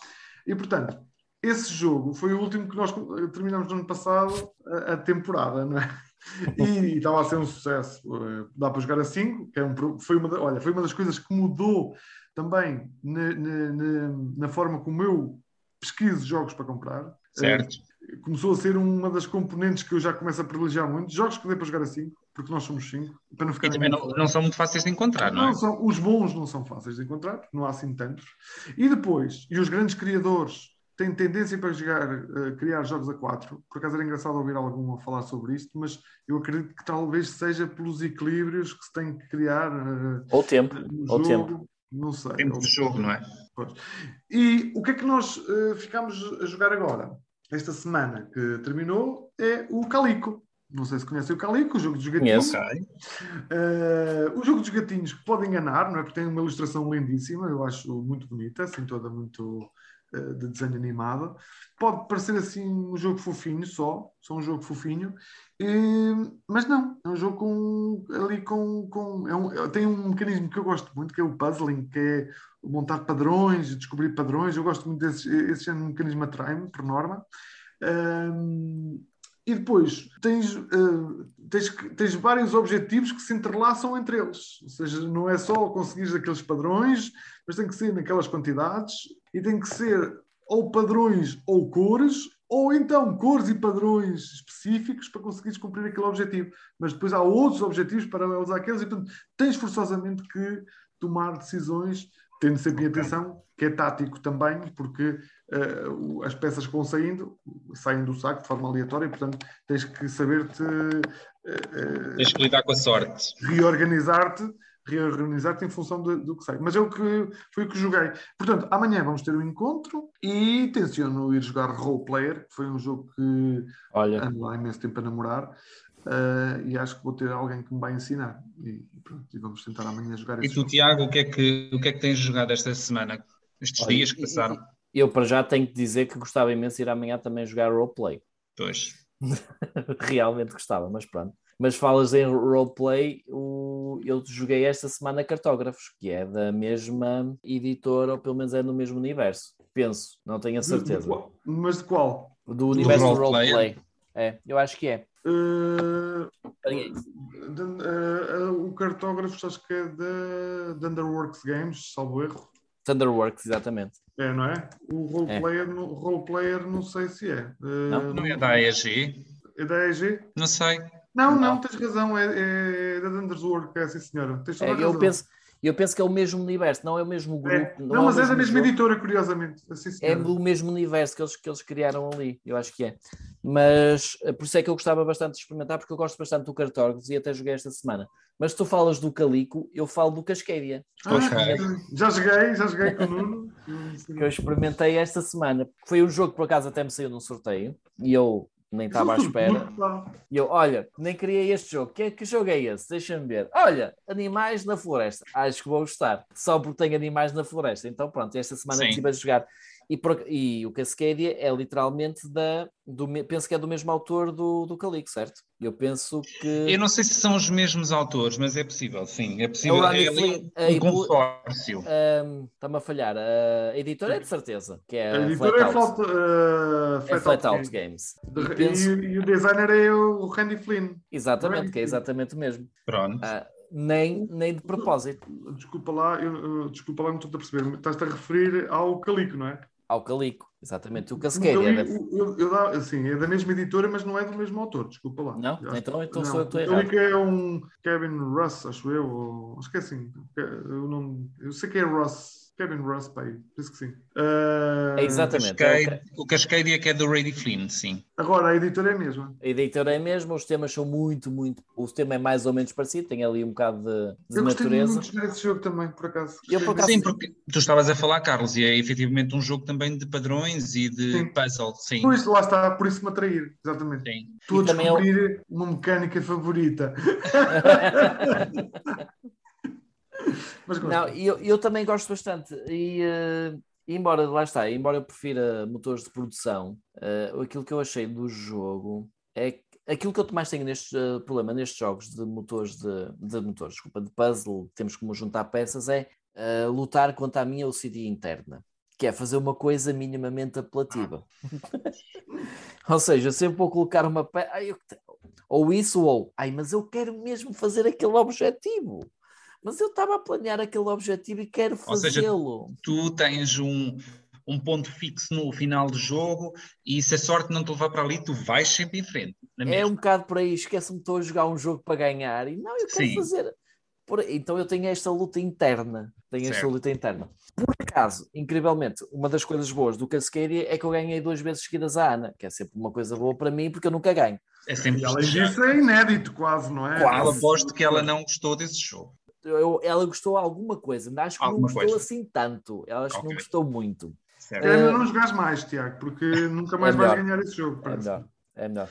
E, portanto, esse jogo foi o último que nós terminamos no ano passado, a, a temporada, não é? E estava a ser um sucesso. Eh, dá para jogar a 5, que é um, foi, uma, olha, foi uma das coisas que mudou também na, na, na forma como eu pesquiso jogos para comprar. Certo. Uh, começou a ser uma das componentes que eu já começo a privilegiar muito. Jogos que dê para jogar a 5, porque nós somos 5. Para não ficar e também não, não, são muito fáceis de encontrar, não, não é? São, os bons não são fáceis de encontrar, não há assim tantos. E depois, e os grandes criadores tem tendência para jogar, uh, criar jogos a 4. Por acaso era engraçado ouvir algum a falar sobre isto, mas eu acredito que talvez seja pelos equilíbrios que se tem que criar. Uh, ou tempo, ou tempo. Não sei. Tempo de jogo, não é? Pois. E o que é que nós uh, ficamos a jogar agora? Esta semana que terminou é o Calico. Não sei se conhecem o Calico, o jogo dos gatinhos. Uh, o jogo dos gatinhos que pode enganar, não é? Porque tem uma ilustração lindíssima, eu acho muito bonita, assim toda muito de desenho animado. Pode parecer assim um jogo fofinho só, só um jogo fofinho, e, mas não, é um jogo com, ali com. com é um, tem um mecanismo que eu gosto muito, que é o puzzling, que é montar padrões, descobrir padrões. Eu gosto muito desse esse género de mecanismo atrai-me, por norma. Um, e depois tens, uh, tens, tens vários objetivos que se entrelaçam entre eles. Ou seja, não é só conseguir aqueles padrões, mas tem que ser naquelas quantidades e tem que ser ou padrões ou cores, ou então cores e padrões específicos para conseguires cumprir aquele objetivo. Mas depois há outros objetivos paralelos àqueles e, portanto, tens forçosamente que tomar decisões, tendo sempre em atenção que é tático também, porque uh, as peças que vão saindo, saem do saco de forma aleatória, e, portanto, tens que saber-te. Uh, tens que lidar com a sorte. Reorganizar-te reorganizar-te em função de, do que sai. Mas é o que foi o que joguei. Portanto, amanhã vamos ter um encontro e tenciono ir jogar Role Player, que foi um jogo que Olha. ando há imenso tempo a namorar. Uh, e acho que vou ter alguém que me vai ensinar. E, pronto, e vamos tentar amanhã jogar E tu, jogo. Tiago, o que, é que, o que é que tens jogado esta semana? Estes Olha, dias que passaram? Eu, para já, tenho que dizer que gostava imenso de ir amanhã também jogar roleplay. Pois. Realmente gostava, mas pronto. Mas falas em roleplay, o... eu joguei esta semana Cartógrafos, que é da mesma editora, ou pelo menos é no mesmo universo. Penso, não tenho a De- certeza. de qual- mas de qual? Do universo do roleplay? roleplay. É, eu acho que é. Uh, de- uh, uh, o cartógrafo acho que é da de Underworks Games, salvo erro. Thunderworks, exatamente. É, não é? O roleplayer, no, roleplayer não sei se é. Uh, Não? Não é da AEG? É da EG? Não sei. Não, não, Não. tens razão, é, é da Underworks, é sim senhora. Tens toda É, a eu, penso, eu penso que é o mesmo universo, não é o mesmo grupo. É. Não, Não, mas o é da mesma jogo. editora, curiosamente. Assim, É senhora. do mesmo universo que eles, que eles criaram ali, eu acho que é. Mas eh, por isso é que eu gostava bastante de experimentar, porque eu gosto bastante do Cartógrafos e até joguei esta semana. Mas se tu falas do Calico, eu falo do Cascadia, Ah. Já joguei, já joguei com o Nuno. que eu experimentei esta semana. Foi um jogo que por acaso até me saiu num sorteio e eu nem estava à espera. E eu, olha, nem queria este jogo. Que, que jogo é esse? Deixa-me ver. Olha, animais na floresta. Acho que vou gostar. Só porque tenho animais na floresta. Então pronto, esta semana estive a jogar. E, por- e o Cascadia é literalmente da. Do, penso que é do mesmo autor do, do Calico, certo? Eu penso que. Eu não sei se são os mesmos autores, mas é possível, sim. É É possível. o É, Randy ali Flynn, um, um consórcio. Está-me a falhar. A editora é de certeza, que é A a editora é Flatout. Flat, uh, É Flat Out Out Games. Games. E penso- E, e o designer é o Randy Flynn. Exatamente, que é Randy. exatamente o mesmo. Pronto. Ah, nem, nem de propósito. Desculpa lá, eu- desculpa lá, não estou a perceber. Estás-te a referir ao Calico, não é? Ao Calico, exatamente. O é da- Calico, eu, eu assim, é da mesma editora, mas não é do mesmo autor, desculpa lá. Não? Acho- Então- então não. sou eu que estou O errado. Calico é um Kevin Russ, acho eu, ou, acho que é assim. Eu, não, eu sei que é Russ, Kevin Russ, pai, penso que sim. Ah, É exatamente. é o Cascade, o Cascadia que é do Randy Flynn, sim. Agora, a editora é a mesma. A editora é mesmo, os temas são muito, muito. O tema é mais ou menos parecido, tem ali um bocado de, de Eu gostei natureza. muito de jogar esse jogo também, por acaso. Eu, por Gostei acaso, Sim, porque tu estavas a falar, Carlos, e é efetivamente um jogo também de padrões e de Sim. puzzle, sim. Pois, lá está, por isso me atrair, exatamente. sim. Estou a E também é o- descobrir uma mecânica favorita. Mas gosto. Não, eu, eu também gosto bastante. E, eh, embora, lá está, embora eu prefira motores de produção, eh, aquilo que eu achei do jogo é que aquilo que eu mais tenho neste eh, problema nestes jogos de motores de, de motores, desculpa, de puzzle, temos como juntar peças, é eh, lutar contra a minha OCD interna. Que é fazer uma coisa minimamente apelativa. ou seja, sempre vou colocar uma peça. Ou isso, ou ai, mas eu quero mesmo fazer aquele objetivo. Mas eu estava a planear aquele objetivo e quero fazê-lo. Tu tens um, um ponto fixo no final do jogo e se a sorte não te levar para ali, tu vais sempre em frente. na É mesma. um bocado por aí, esquece-me, estou a jogar um jogo para ganhar e não, eu quero Sim. fazer. Por. Então eu tenho esta luta interna. Tenho esta Certo. luta interna. Por acaso, incrivelmente, uma das coisas boas do Cascadia é que eu ganhei duas vezes seguidas a Ana, que é sempre uma coisa boa para mim, porque eu nunca ganho. É sempre E além disso, é inédito, quase, não é? Eu Quase. aposto que ela não gostou desse jogo. Eu- ela gostou alguma coisa, mas acho que Alguma não gostou coisa. assim tanto. Ela acho que não gostou muito. Certo? É melhor não jogares mais, Tiago, porque nunca mais É vais ganhar esse jogo. É parece. melhor, é melhor.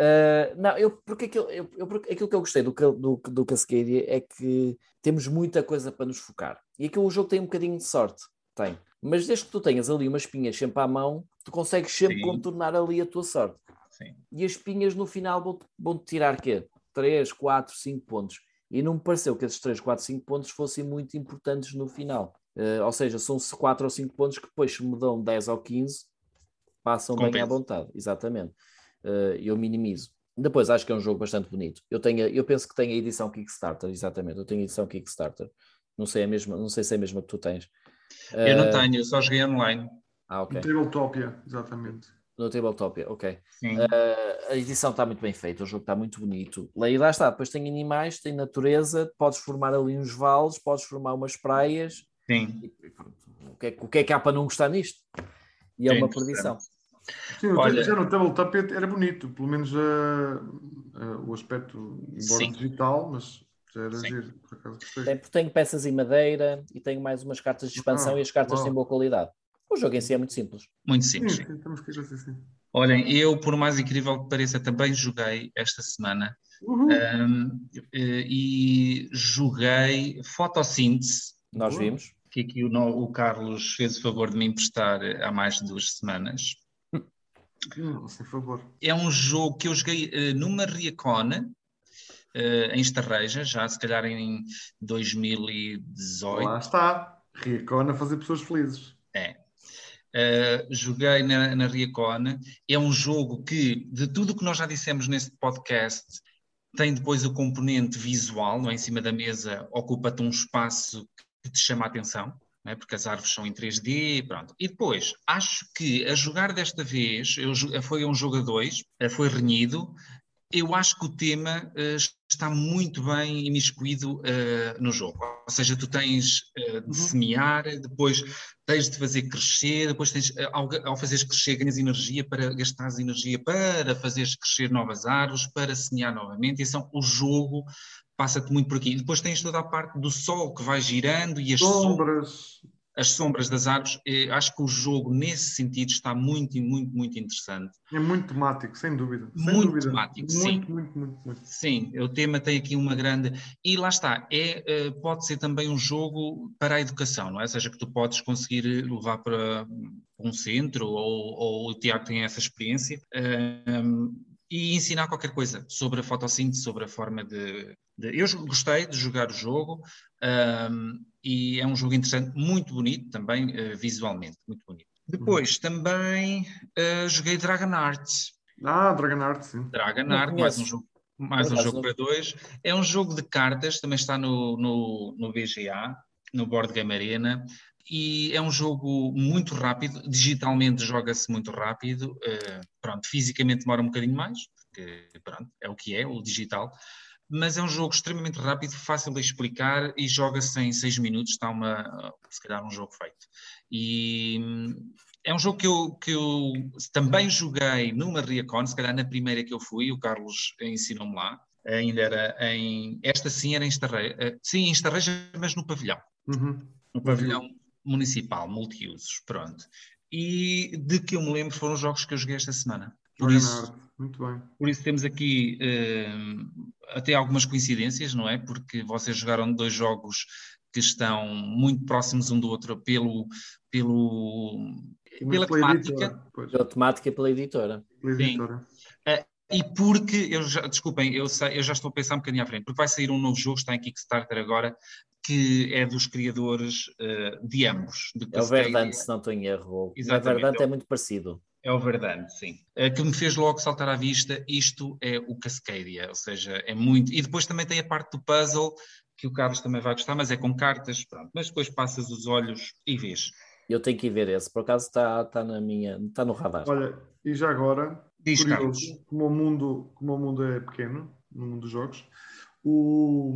Uh, não, eu, porque aquilo, eu, eu- porque aquilo que eu gostei do, do, do Cascadia é que temos muita coisa para nos focar. E aquilo o jogo tem um bocadinho de sorte, tem. Mas desde que tu tenhas ali umas espinhas sempre à mão, tu consegues sempre Sim. contornar ali a tua sorte. Sim. E as espinhas no final vão-te vão tirar quê? 3, 4, 5 pontos. E não me pareceu que esses 3, 4, 5 pontos fossem muito importantes no final. Uh, ou seja, são 4 ou 5 pontos que depois se me dão 10 ou 15, passam bem à Compensa. vontade. Exatamente. Uh, eu minimizo. Depois acho que é um jogo bastante bonito. Eu, tenho, eu penso que tem a edição Kickstarter, exatamente. Eu tenho a edição Kickstarter. Não sei, a mesma, não sei se é a mesma que tu tens. Eu não Uh, tenho, eu só joguei online. Ah, ok. No Tabletopia, exatamente. No Tabletopia, ok. Sim. Uh, a edição está muito bem feita, o jogo está muito bonito. Lá, e lá está, depois tem animais, tem natureza, podes formar ali uns vales, podes formar umas praias. Sim. E pronto, o, que é, o que é que há para não gostar nisto? E é, É uma perdição. Sim, o- Olha- já no Tabletopia era bonito, pelo menos ah, ah, o aspecto, embora Sim. digital, mas já era Sim. giro, por acaso porque tenho peças em madeira e tenho mais umas cartas de expansão Ah, e as cartas uau. têm boa qualidade. O jogo em si é muito simples. Muito Sim, simples. sim, temos que ir assim, sim. Olhem, eu, por mais incrível que pareça, também joguei esta semana Uhul. um, eh, e joguei Fotossíntese, Nós vimos. que aqui o, o Carlos fez o favor de me emprestar há mais de duas semanas. Não, sem favor. É um jogo que eu joguei uh, numa Riacona, uh, em Estarreja, já se calhar em 2018. Lá está. Riacona a fazer pessoas felizes. Uh, joguei na, na. É um jogo que, de tudo o que nós já dissemos neste podcast, tem depois o componente visual, não é? em cima da mesa ocupa-te um espaço que te chama a atenção é? porque as árvores são em 3D, pronto. E depois, acho que a jogar desta vez, eu, foi um jogo a dois, eh, foi renhido, eu acho que o tema uh, está muito bem imiscuído uh, no jogo. Ou seja, tu tens uh, de uhum. semear, depois tens de fazer crescer, depois tens, ao, ao fazeres crescer, ganhas energia para gastar energia para fazeres crescer novas árvores, para semear novamente. Então, o jogo passa-te muito por aqui. E depois tens toda a parte do sol que vai girando e as sombras. As sombras das árvores. Acho que o jogo, nesse sentido, está muito, muito, muito interessante. É muito temático, sem dúvida. Sem muito dúvida. temático, sim. Muito, muito, muito, muito. Sim, o tema tem aqui uma grande. E lá está, é, eh, pode ser também um jogo para a educação, não é? Ou seja, que tu podes conseguir levar para um centro, ou, ou o Tiago tem essa experiência. Um, e ensinar qualquer coisa sobre a fotossíntese, sobre a forma de, de... Eu gostei de jogar o jogo um, e é um jogo interessante, muito bonito também, uh, visualmente, muito bonito. Depois uhum. também uh, joguei Dragon Art. Ah, Dragon Art, sim. Dragon Art, mais um jogo, mais um jogo para dois. É um jogo de cartas, também está no, no, no BGA, no Board Game Arena e é um jogo muito rápido, digitalmente joga-se muito rápido, uh, pronto, fisicamente demora um bocadinho mais, porque pronto, é o que é, o digital, mas é um jogo extremamente rápido, fácil de explicar e joga-se em 6 minutos, está uma, se calhar um jogo feito. E é um jogo que eu, que eu também joguei numa Riacon, se calhar na primeira que eu fui, o Carlos ensinou-me lá, ainda era em, esta sim era em Estarreja, eh, sim em Estarreja, mas no pavilhão. Uhum. No pavilhão municipal, multiusos, pronto. E de que eu me lembro foram os jogos que eu joguei esta semana. Por isso, muito bem. Por isso temos aqui uh, até algumas coincidências, não é? Porque vocês jogaram dois jogos que estão muito próximos um do outro pelo, pelo, pela temática. Pela temática e pela editora. Pela editora. Uh, e porque, eu já, desculpem, eu, eu já estou a pensar um bocadinho à frente, porque vai sair um novo jogo, está em Kickstarter agora, que é dos criadores uh, de ambos. De é o Verdante, se não estou em erro. Exatamente. O Verdante é muito parecido. É o Verdante, sim. Uh, que me fez logo saltar à vista, isto é o Cascadia, ou seja, é muito... E depois também tem a parte do puzzle, que o Carlos também vai gostar, mas é com cartas, pronto. Mas depois passas os olhos e vês. Eu tenho que ir ver esse, por acaso está, está na minha, está no radar. Olha, e já agora, Diz, curioso, Carlos. Como, o mundo, como o mundo é pequeno, no mundo dos jogos, o,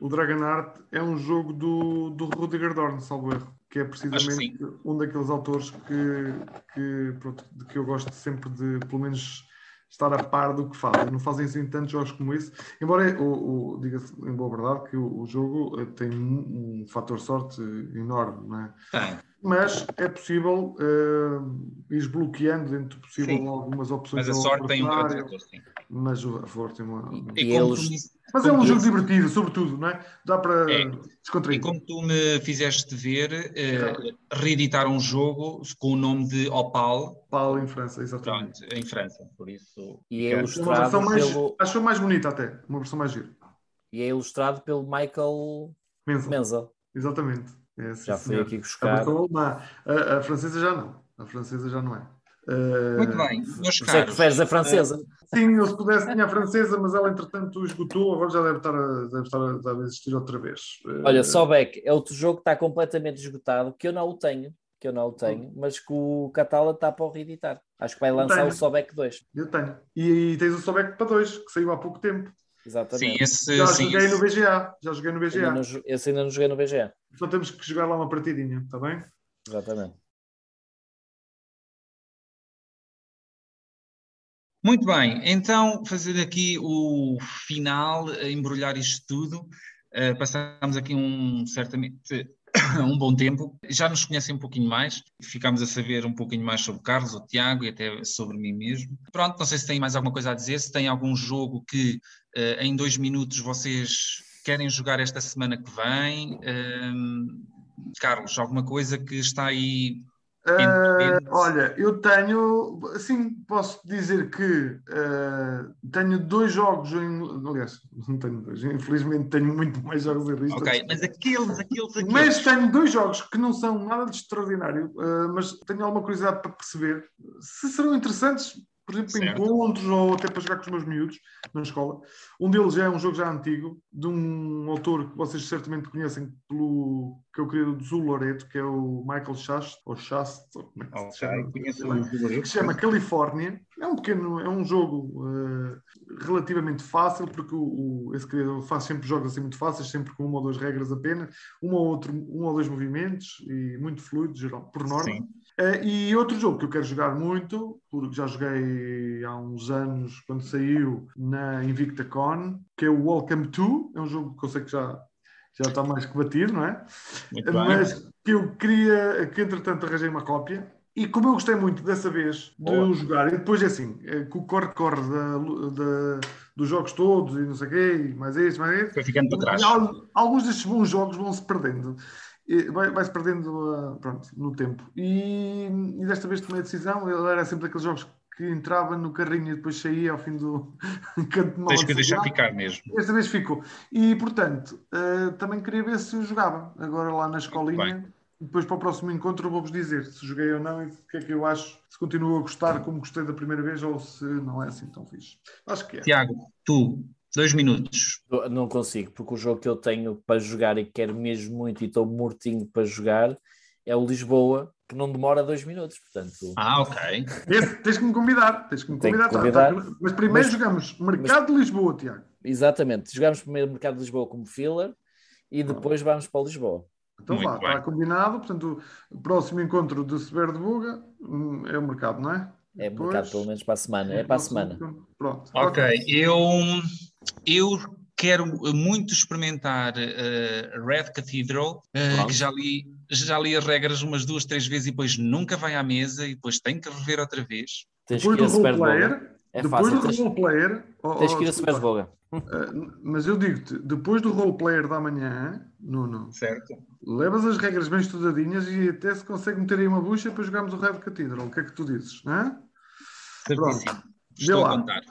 o Dragon Art é um jogo do, do Rudiger Dorn, salvo erro, que é precisamente que um daqueles autores que, que, pronto, de que eu gosto sempre de, pelo menos, estar a par do que fazem. Não fazem assim tantos jogos como esse, embora, o, o diga-se em boa verdade, que o, o jogo eh, tem um, um fator sorte enorme, não é? Tem mas é possível uh, ir bloqueando dentro do possível sim. algumas opções. Mas a sorte tem um sim. Mas a sorte tem uma. E, e eles... Mas é um jogo divertido, sobretudo, não é? Dá para é. descontrair. E como tu me fizeste ver, uh, reeditar um jogo com o nome de Opal. Opal em França, exatamente. Pronto, em França, por isso. E é ilustrado mais, pelo. Acho mais bonita até, uma versão mais gira. E é ilustrado pelo Michael Menzel. Menzel. Exatamente. É, já fui aqui buscar. A, a, a, francesa já não. A francesa já não é. Uh, Muito bem, meus caros. é que preferes a francesa? Uh, sim, eu se pudesse tinha a francesa, mas ela entretanto esgotou, agora já deve estar a, deve estar a, a existir outra vez. Uh, Olha, Sobek é outro jogo que está completamente esgotado, que eu não o tenho, que eu não o tenho, mas que o Catala está para o reeditar. Acho que vai lançar o Sobek 2. Eu tenho. E, e tens o Sobek para 2, que saiu há pouco tempo. Exatamente. Sim, esse, já sim, joguei esse... no BGA. Já joguei no BGA. Ainda não, esse ainda não joguei no BGA. Então temos que jogar lá uma partidinha, está bem? Exatamente. Muito bem, então fazer aqui o final, embrulhar isto tudo. Uh, passamos aqui um certamente um bom tempo. Já nos conhecem um pouquinho mais, ficamos a saber um pouquinho mais sobre o Carlos, o Tiago e até sobre mim mesmo. Pronto, não sei se tem mais alguma coisa a dizer, se tem algum jogo que uh, em dois minutos vocês querem jogar esta semana que vem. Uh, Carlos, alguma coisa que está aí Uh, olha, eu tenho, assim, posso dizer que uh, tenho dois jogos, em, aliás, não tenho dois, infelizmente tenho muito mais jogos em lista. Ok, mas aqueles, aqueles, aqueles. Mas tenho dois jogos que não são nada de extraordinário, uh, mas tenho alguma curiosidade para perceber se serão interessantes por exemplo, certo. encontros ou até para jogar com os meus miúdos na escola. Um deles é um jogo já antigo, de um autor que vocês certamente conhecem pelo que eu queria do Zul Loreto, que é o Michael Shast, ou Shast, como é que okay, se chama? que se chama Califórnia. É um pequeno, é um jogo uh, relativamente fácil, porque o, o, esse criador faz sempre jogos assim muito fáceis, sempre com uma ou duas regras apenas, um ou outro, um ou dois movimentos e muito fluido, geral, por norma. Sim. Uh, e outro jogo que eu quero jogar muito, porque já joguei há uns anos, quando saiu na Invicta Con, que é o Welcome to. É um jogo que eu sei que já, já está mais que batido, não é? Muito Mas bem. que eu queria, que entretanto arranjei uma cópia. E como eu gostei muito dessa vez de oh. jogar, e depois é assim, é, com o corre-corre dos jogos todos e não sei o quê, mais este, mais este. Foi ficando para trás. Alguns destes bons jogos vão-se perdendo vai-se perdendo uh, pronto, no tempo. E, e, desta vez tomei a decisão, ele era sempre daqueles jogos que entrava no carrinho e depois saía ao fim do canto de. Tens que deixar ficar mesmo. Desta vez ficou. E portanto, uh, também queria ver se jogava agora lá na escolinha. Depois para o próximo encontro vou-vos dizer se joguei ou não e o que é que eu acho, se continuo a gostar como gostei da primeira vez ou se não é assim tão fixe. Acho que é. Tiago, tu Dois minutos. Não consigo, porque o jogo que eu tenho para jogar e quero mesmo muito e estou mortinho para jogar é o Lisboa, que não demora dois minutos, portanto... Ah, ok. Esse, tens que me convidar, tens que me convidar. Que convidar tá, tá, mas primeiro mas, jogamos Mercado mas, de Lisboa, Tiago. Exatamente, jogamos primeiro Mercado de Lisboa como filler e depois vamos para o Lisboa. Então vá, está combinado, portanto o próximo encontro do Sever de Buga hum, é o mercado, não é? É Depois... mercado pelo menos para a semana, é para a semana. Pronto. Ok, eu, eu quero muito experimentar uh, Red Cathedral, uh, que já li, já li as regras umas duas, três vezes e depois nunca vai à mesa e depois tem que rever outra vez. Tens depois do roleplayer, é depois fácil, do roleplayer, oh, tens que ir a Super Boga. Uh, mas eu digo-te, depois do roleplayer da manhã, Nuno, certo. levas as regras bem estudadinhas e até se consegue meter aí uma bucha para jogarmos o Red Cathedral. O que é que tu dizes? Hã? Pronto. Estou a contar.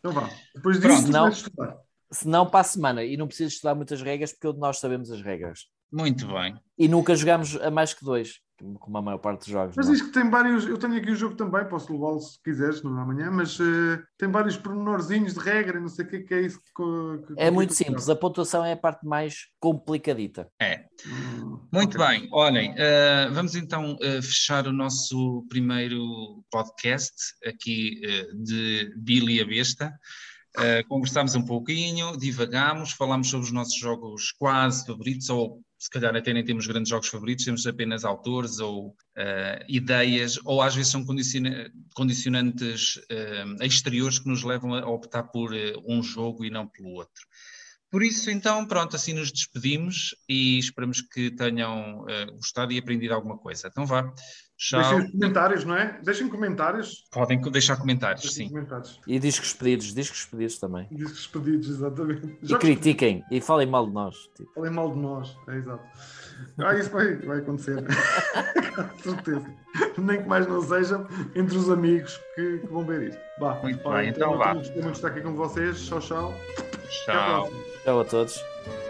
Então vá. Depois disso, Pronto, não, estudar. Se não, para a semana. E não precisa estudar muitas regras, porque nós sabemos as regras. Muito bem. E nunca jogamos a mais que dois, como a maior parte dos jogos. Mas diz que tem vários. Eu tenho aqui o jogo também, posso levá-lo se quiseres, não é amanhã, mas uh, tem vários pormenorzinhos de regra, não sei o que, que é isso. Que, que, é muito simples, a pontuação é a parte mais complicadita. É. Hum, muito okay. bem, olhem, uh, vamos então uh, fechar o nosso primeiro podcast aqui de Billy a Besta. Uh, conversámos um pouquinho, divagámos, falámos sobre os nossos jogos quase favoritos, ou se calhar até nem temos grandes jogos favoritos, temos apenas autores ou uh, ideias, ou às vezes são condiciona condicionantes uh, exteriores que nos levam a optar por um jogo e não pelo outro. Por isso, então, pronto, assim nos despedimos e esperamos que tenham gostado e aprendido alguma coisa. Então vá, Deixem comentários, não é? Deixem comentários. Podem deixar comentários, Deixem sim. Comentários. E discos pedidos, discos pedidos também. Discos pedidos, exatamente. E critiquem e falem mal de nós. Tipo. Falem mal de nós, é exato. Ah, isso vai, vai acontecer. Com certeza. Nem que mais não seja entre os amigos que, que vão ver isto. Vá, Muito bem, então vá. Gostei muito de estar aqui com vocês. Tchau, tchau. Tchau. Tchau a todos.